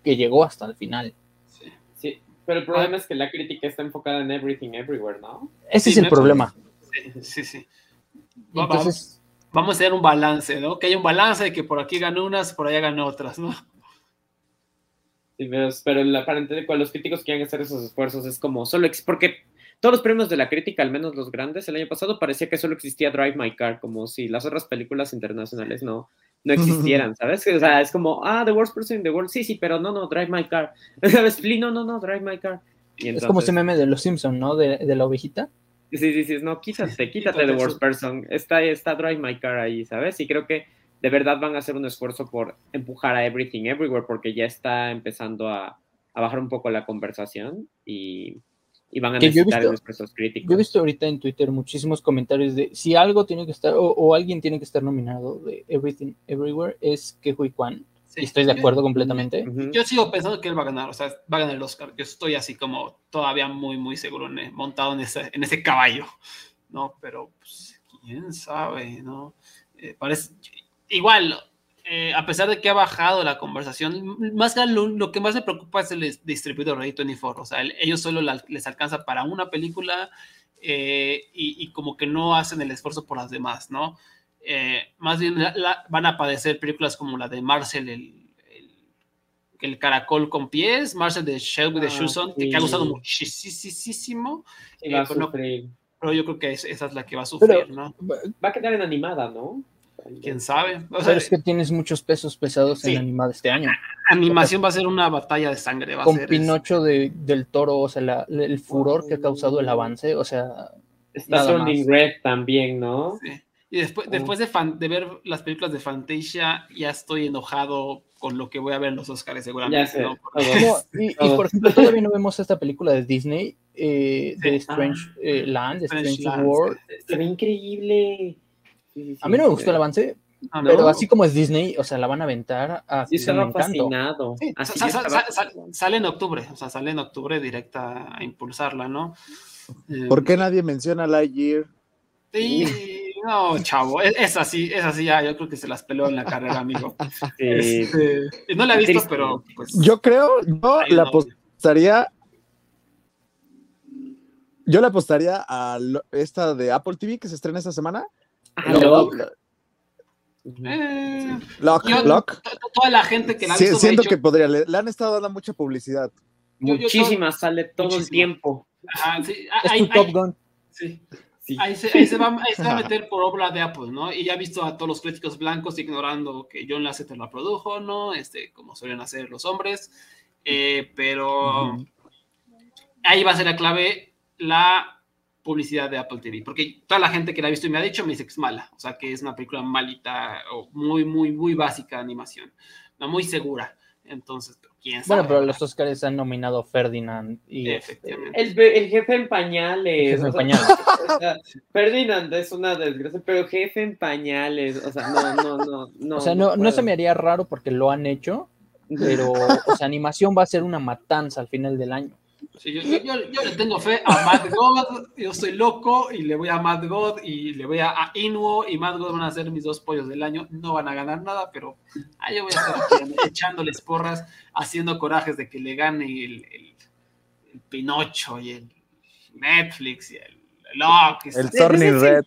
que llegó hasta el final. Sí. Sí, pero el problema es que la crítica está enfocada en Everything Everywhere, ¿no? Ese Sí, es el problema. Sí, sí, sí. Entonces, vamos a hacer un balance, ¿no? Que haya un balance de que por aquí ganan unas, por allá ganan otras, ¿no? Sí, pero, pero la, para entender cuando los críticos quieren hacer esos esfuerzos es como solo ex- porque todos los premios de la crítica, al menos los grandes, el año pasado parecía que solo existía Drive My Car, como si las otras películas internacionales no, no existieran, *laughs* ¿sabes? O sea, es como, ah, The Worst Person in the World, sí, sí, pero no, no, Drive My Car. *laughs* ¿Sabes? No, no, no, Drive My Car. Y es como ese entonces- meme de los Simpson, ¿no? De, de la ovejita. Sí, sí, sí, no, quítate, *laughs* quítate The. Worst Person. Está, está Drive My Car ahí, ¿sabes? Y creo que de verdad van a hacer un esfuerzo por empujar a Everything Everywhere porque ya está empezando a, a bajar un poco la conversación y, y van a Que yo he necesitar visto- los esfuerzos críticos. Yo he visto ahorita en Twitter muchísimos comentarios de si algo tiene que estar, o, o alguien tiene que estar nominado de Everything Everywhere, es que Hui Kwan. Sí. Y estoy de acuerdo completamente. Ujú. Yo sigo pensando que él va a ganar, o sea, va a ganar el Oscar. Yo estoy así como todavía muy, muy seguro, en- montado en ese, en ese caballo, ¿no? Pero, pues, quién sabe, ¿no? Eh, parece, igual, eh, a pesar de que ha bajado la conversación, más que lo, lo que más me preocupa es el dis- distribuidor de 24, o sea, el- ellos solo la- les alcanza para una película eh, y, y como que no hacen el esfuerzo por las demás, ¿no? Eh, más bien la- la- van a padecer películas como la de Marcel, el, el, el caracol con pies, Marcel de the Ah, Shoes on, que, sí. que ha gustado muchísimo, Sí, eh, pero no- sufrir. pero yo creo que es- esa es la que va a sufrir, Pero- ¿no? Va a quedar en animada, ¿no? ¿Quién sabe? O sea, Pero es que tienes muchos pesos pesados Sí. en animada este año. animación va a ser una batalla de sangre, va a Con ser... Pinocho de, del toro, o sea, la- el furor que ha causado el avance, o sea, Está. Red también, ¿no? Sí. Y después, después de, fan- de ver las películas de Fantasia, ya estoy enojado con lo que voy a ver en los Oscars, seguramente. Ya sé. ¿no? y, por ejemplo, todavía no vemos esta película de Disney, eh, de. Strange eh, Land, Strange Strange Land, World. Se ve increíble. Sí, sí, sí. A mí no me gustó el avance, Ah, ¿no? pero así como es Disney, o sea, la van a aventar a Sí, encanto. fascinado. Sí, Así sale en octubre, o sea, sale en octubre directa a impulsarla, ¿no? Eh, ¿Por qué nadie menciona Lightyear? Sí, no, chavo, es, es así, es así ya, yo creo que se las peló en la carrera, amigo. *laughs* Sí. Este, no la he visto, pero pues... Yo creo, yo no. apostaría. Yo le apostaría a esta de Apple TV que se estrena esta semana. Lo- Lock. lo- eh, Lock, yo- Lock. to- to- toda la gente que la ha Sí, visto siento dicho- que podría, le, le han estado dando mucha publicidad. yo- yo- Muchísimas, sale todo el tiempo. Ajá, sí, Es ahí- tu Top Gun. sí. Sí. Ahí se, ahí se va, ahí se va a *laughs* meter por obra de Apple, ¿no? Y ya he visto a todos los críticos blancos ignorando que John Lasseter la produjo, ¿no? Este, como suelen hacer los hombres. Eh, pero ahí va a ser la clave la publicidad de Apple TV, porque toda la gente que la ha visto y me ha dicho me dice que es mala, o sea, que es una película malita o muy, muy, muy básica de animación, no muy segura. Entonces, quién sabe. Bueno, pero los Oscars han nominado Ferdinand y este, Efectivamente. El, el jefe en pañales. Jefe en o sea, pañales. *laughs* o sea, Ferdinand es una desgracia, pero jefe en pañales. O sea, no, no, no. no o sea, no, no puedo. se me haría raro porque lo han hecho, pero, o sea, *laughs* animación va a ser una matanza al final del año. Sí, yo, yo- yo- yo le tengo fe a Mad God, yo soy loco y le voy a Mad God y le voy a, a Inuo y Mad God van a ser mis dos pollos del año, no van a ganar nada, pero ahí yo voy a estar aquí *laughs* echándoles porras, haciendo corajes de que le gane el, el- el Pinocho y el Netflix y el Lock. y El Turning sí, sí. Red.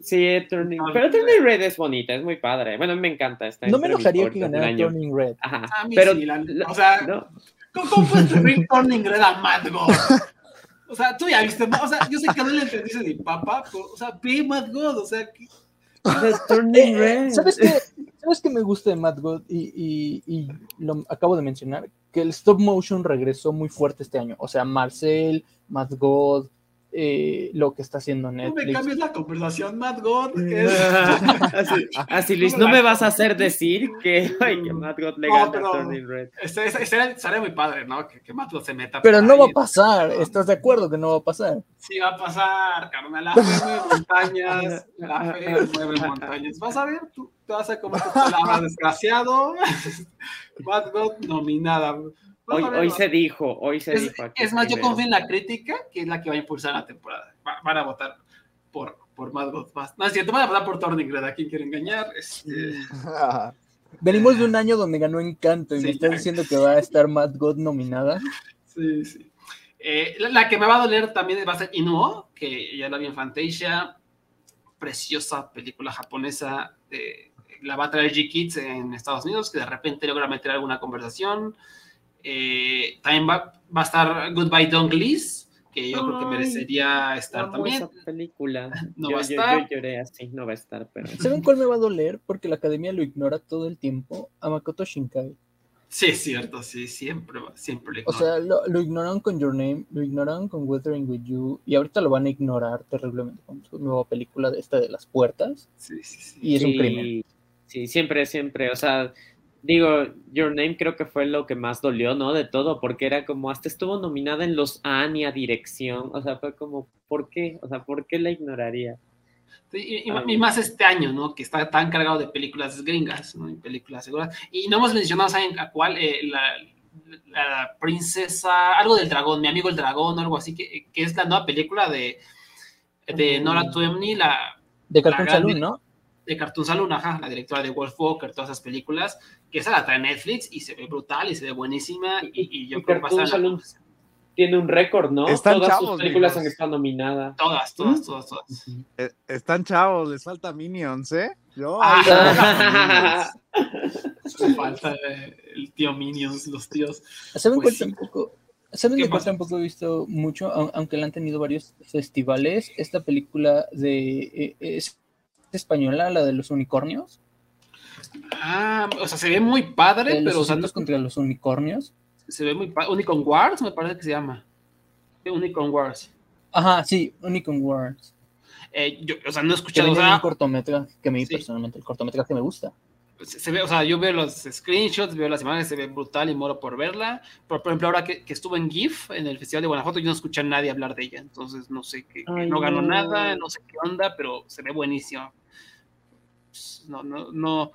Sí, Turning. Pero Turning Red es bonita, es muy padre. Bueno, a mí me encanta esta. No me enojaría que ganara. Turning Red. Ajá. A mí Pero, sí, la- la- o sea, no, ¿Cómo, cómo puedes atribuir Turning Red a Mad God? O sea, tú ya viste, o sea, yo sé que no le entendiste ni papá, pero, o sea, ve Mad God, o sea, que- The Turning Eh, Red. ¿Sabes qué? ¿Sabes qué me gusta de Mad God? Y, y- y lo acabo de mencionar, que el stop motion regresó muy fuerte este año. O sea, Marcel, Mad God, eh, lo que está haciendo No me Netflix. cambies la conversación, Matt God. *laughs* es- así, así, Luis, no me vas a hacer decir que, ay, que Matt God le No, gana pero- a Turning Red. Este- este- Estaría estaría muy padre, ¿no? Que, que Matt God se meta. Pero no va a pasar, ¿estás de acuerdo que no va a pasar? Sí va a pasar, carnal. La fe mueve montañas. *laughs* La fe mueve montañas. Vas a ver, tú te vas a comer tus palabras, *laughs* desgraciado. Matt God nominada. Hoy, hoy se dijo, hoy se Es, dijo aquí. es más, yo confío en la crítica, que es la que va a impulsar la temporada. Va- van a votar por, por Mad God. Más- No, es cierto, van a votar por Turning Red. ¿A quién quiere engañar? Este, *laughs* Venimos de un año donde ganó Encanto y Sí, me estás diciendo que va a estar Mad God nominada. sí, sí. Eh, la, la que me va a doler también va a ser Inuo, que ya la vi en Fantasia. Preciosa película japonesa. eh, la va a traer G-Kids en Estados Unidos, que de repente logra meter alguna conversación. Eh, también va, va a estar Goodbye Don Glees, que yo creo que merecería estar también. esa película. *laughs* No yo, va a estar. yo lloré así, no va a estar, pero. *laughs* ¿Saben cuál me va a doler? Porque la academia lo ignora todo el tiempo. A Makoto Shinkai. Sí, es cierto, sí, siempre, va- siempre le O sea, lo, lo ignoraron con Your Name, lo ignoraron con Weathering with You y ahorita lo van a ignorar terriblemente con su nueva película de esta de las puertas. Sí, sí, sí. Y es un crimen. Sí, siempre, siempre. O sea, digo, Your Name creo que fue lo que más dolió, ¿no? De todo, porque era como, hasta estuvo nominada en los Ania Dirección. O sea, fue como, ¿por qué? O sea, ¿por qué la ignoraría? Sí, y, más este año, ¿no? Que está tan cargado de películas gringas, ¿no? Y películas seguras. Y no hemos mencionado, ¿saben a cuál? Eh, la, la princesa, algo del dragón, mi amigo el dragón, o algo así, que, que es la nueva película de, de. Nora Tuemni, la De gran- Saloon, ¿no? De Cartoon Saloon, ajá, la directora de Wolf Walker, todas esas películas, que esa la trae Netflix y se ve brutal y se ve buenísima. Y, y yo Y creo Cartoon en la- Saloon tiene un récord, ¿no? Están Todas chavos, sus películas han estado nominadas. Todas, todas, todas, todas. Eh, Están chavos, les falta Minions, ¿eh? Yo, Ah. Falta el tío Minions, los tíos. ¿Saben Pues sí. tampoco? ¿Saben ¿Qué de cuál tampoco he visto mucho? Au- Aunque la han tenido varios festivales. Esta película de eh, es española, la de los unicornios. Ah, o sea, se ve muy padre, de los pero no- sucesos contra los unicornios. se ve muy padre. Unicorn Wars, me parece que se llama. Unicorn Wars. Ajá, sí, Unicorn Wars. Eh, yo, o sea, no he Que escuchado, o sea, un cortometraje que mí Sí. personalmente, el cortometraje me gusta. Se, se ve, o sea, yo veo los screenshots, veo las imágenes, se ve brutal y moro por verla. Pero, por ejemplo, ahora que, que estuvo en GIF, en el Festival de Guanajuato, yo no escuché a nadie hablar de ella. Entonces, no sé, que, que Ay, no ganó nada, no sé qué onda, pero se ve buenísimo. Pues, No, no, no.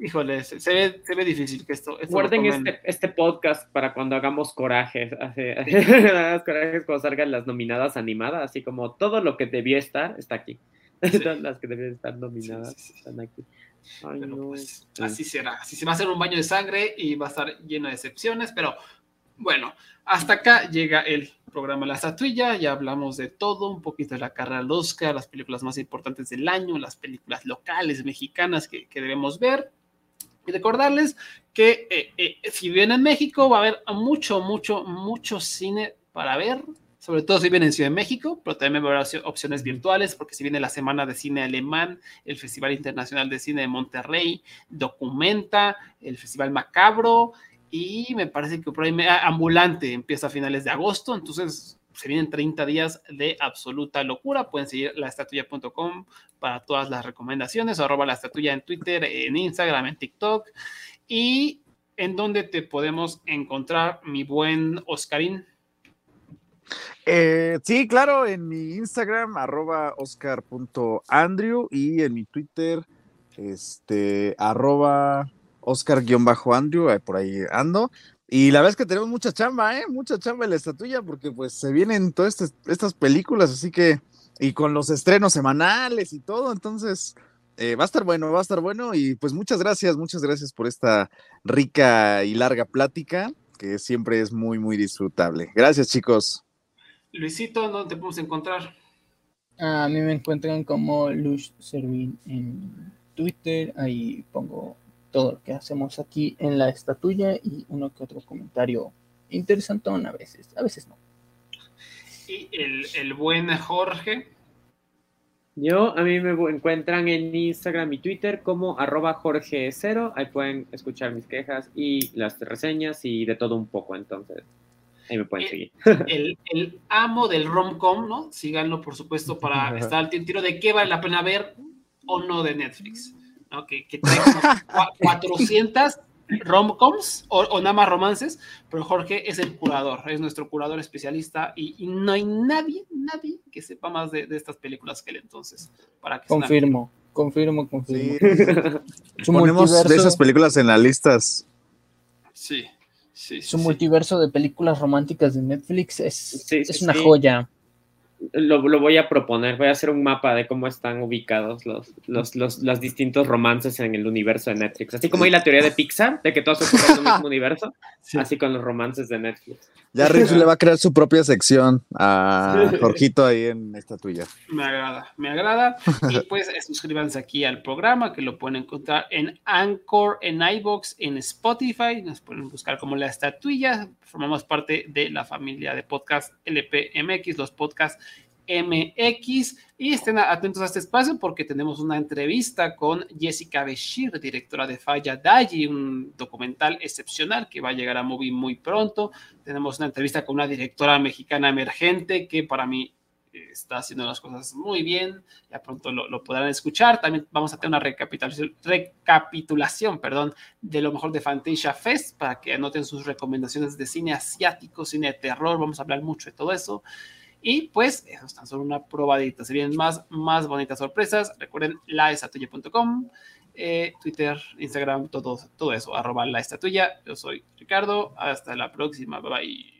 Híjole, se, se ve, se ve difícil que esto. esto Guarden este, este podcast para cuando hagamos corajes. *laughs* *laughs* corajes cuando salgan las nominadas animadas, así como todo lo que debió estar está aquí. *laughs* Sí. Todas las que debían estar nominadas Sí, sí, sí. están aquí. Ay, Pero no. pues Sí. así será. Así se va a hacer un baño de sangre y va a estar lleno de excepciones. Pero bueno, hasta acá llega el programa La Estatuilla. Ya hablamos de todo, un poquito de la carrera al Oscar, las películas más importantes del año, las películas locales mexicanas que, que debemos ver. Y recordarles que eh, eh, si viven en México va a haber mucho, mucho, mucho cine para ver. Sobre todo si viven en Ciudad de México, pero también va a haber opci- opciones virtuales, porque si viene la Semana de Cine Alemán, el Festival Internacional de Cine de Monterrey, Documenta, el Festival Macabro y me parece que por ah, Ambulante empieza a finales de agosto, entonces se vienen 30 días de absoluta locura. Pueden seguir laestatuya.com para todas las recomendaciones, arroba la en Twitter, en Instagram, en TikTok y en donde te podemos encontrar, mi buen Oscarín. Eh, sí, claro, en mi Instagram, arroba oscar.andrew y en mi Twitter, este, arroba oscar-andrew, por ahí ando. Y la verdad es que tenemos mucha chamba, ¿eh? Mucha chamba en la estatuilla porque pues se vienen todas estas, estas películas, así que, y con los estrenos semanales y todo, entonces eh, va a estar bueno, va a estar bueno y pues muchas gracias, muchas gracias por esta rica y larga plática que siempre es muy, muy disfrutable. Gracias, chicos. Luisito, ¿dónde te podemos encontrar? A mí me encuentran como Lush Servin en Twitter. Ahí pongo todo lo que hacemos aquí en la estatuilla y uno que otro comentario interesantón a veces, a veces no. Y el, el buen Jorge. Yo, a mí me encuentran en Instagram y Twitter como arroba Jorge0. Ahí pueden escuchar mis quejas y las reseñas y de todo un poco. Entonces, ahí me pueden el, seguir. El, el, amo del romcom, ¿no? Síganlo, por supuesto, para estar al tiro de qué vale la pena ver o no de Netflix. ¿no? Que, que *laughs* trae 400 romcoms o, o, nada más romances, pero Jorge es el curador, es nuestro curador especialista y, y no hay nadie, nadie que sepa más de, de estas películas que él entonces. Para que confirmo, confirmo, confirmo. Sí. Ponemos de esas películas en las listas. Sí. Sí, su multiverso de películas románticas de Netflix es, es una joya. Lo, lo voy a proponer, voy a hacer un mapa de cómo están ubicados los, los, los, los distintos romances en el universo de Netflix. Así como hay la teoría de Pixar, de que todos ocurren en el mismo universo, *laughs* Sí. así con los romances de Netflix. Ya Rich le va a crear su propia sección a Jorgito ahí en esta tuya. Me agrada, me agrada. *laughs* Y pues eh, suscríbanse aquí al programa que lo pueden encontrar en Anchor, en iBox, en Spotify. Nos pueden buscar como la estatuilla. Formamos parte de la familia de podcast LPMX, los podcasts MX. Y estén atentos a este espacio porque tenemos una entrevista con Jessica Beshir, directora de Falla Daji, un documental excepcional que va a llegar a Movie muy pronto. Tenemos una entrevista con una directora mexicana emergente que para mí está haciendo las cosas muy bien, ya pronto lo, lo, podrán escuchar. También vamos a tener una recapitulación, recapitulación perdón, de lo mejor de Fantasia Fest para que anoten sus recomendaciones de cine asiático, cine de terror. Vamos a hablar mucho de todo eso. Y pues eso es solo una probadita. Se vienen más, más bonitas sorpresas. Recuerden laestatuya.com, eh, Twitter, Instagram, todo, todo eso, arroba la. Yo soy Ricardo. Hasta la próxima. Bye bye.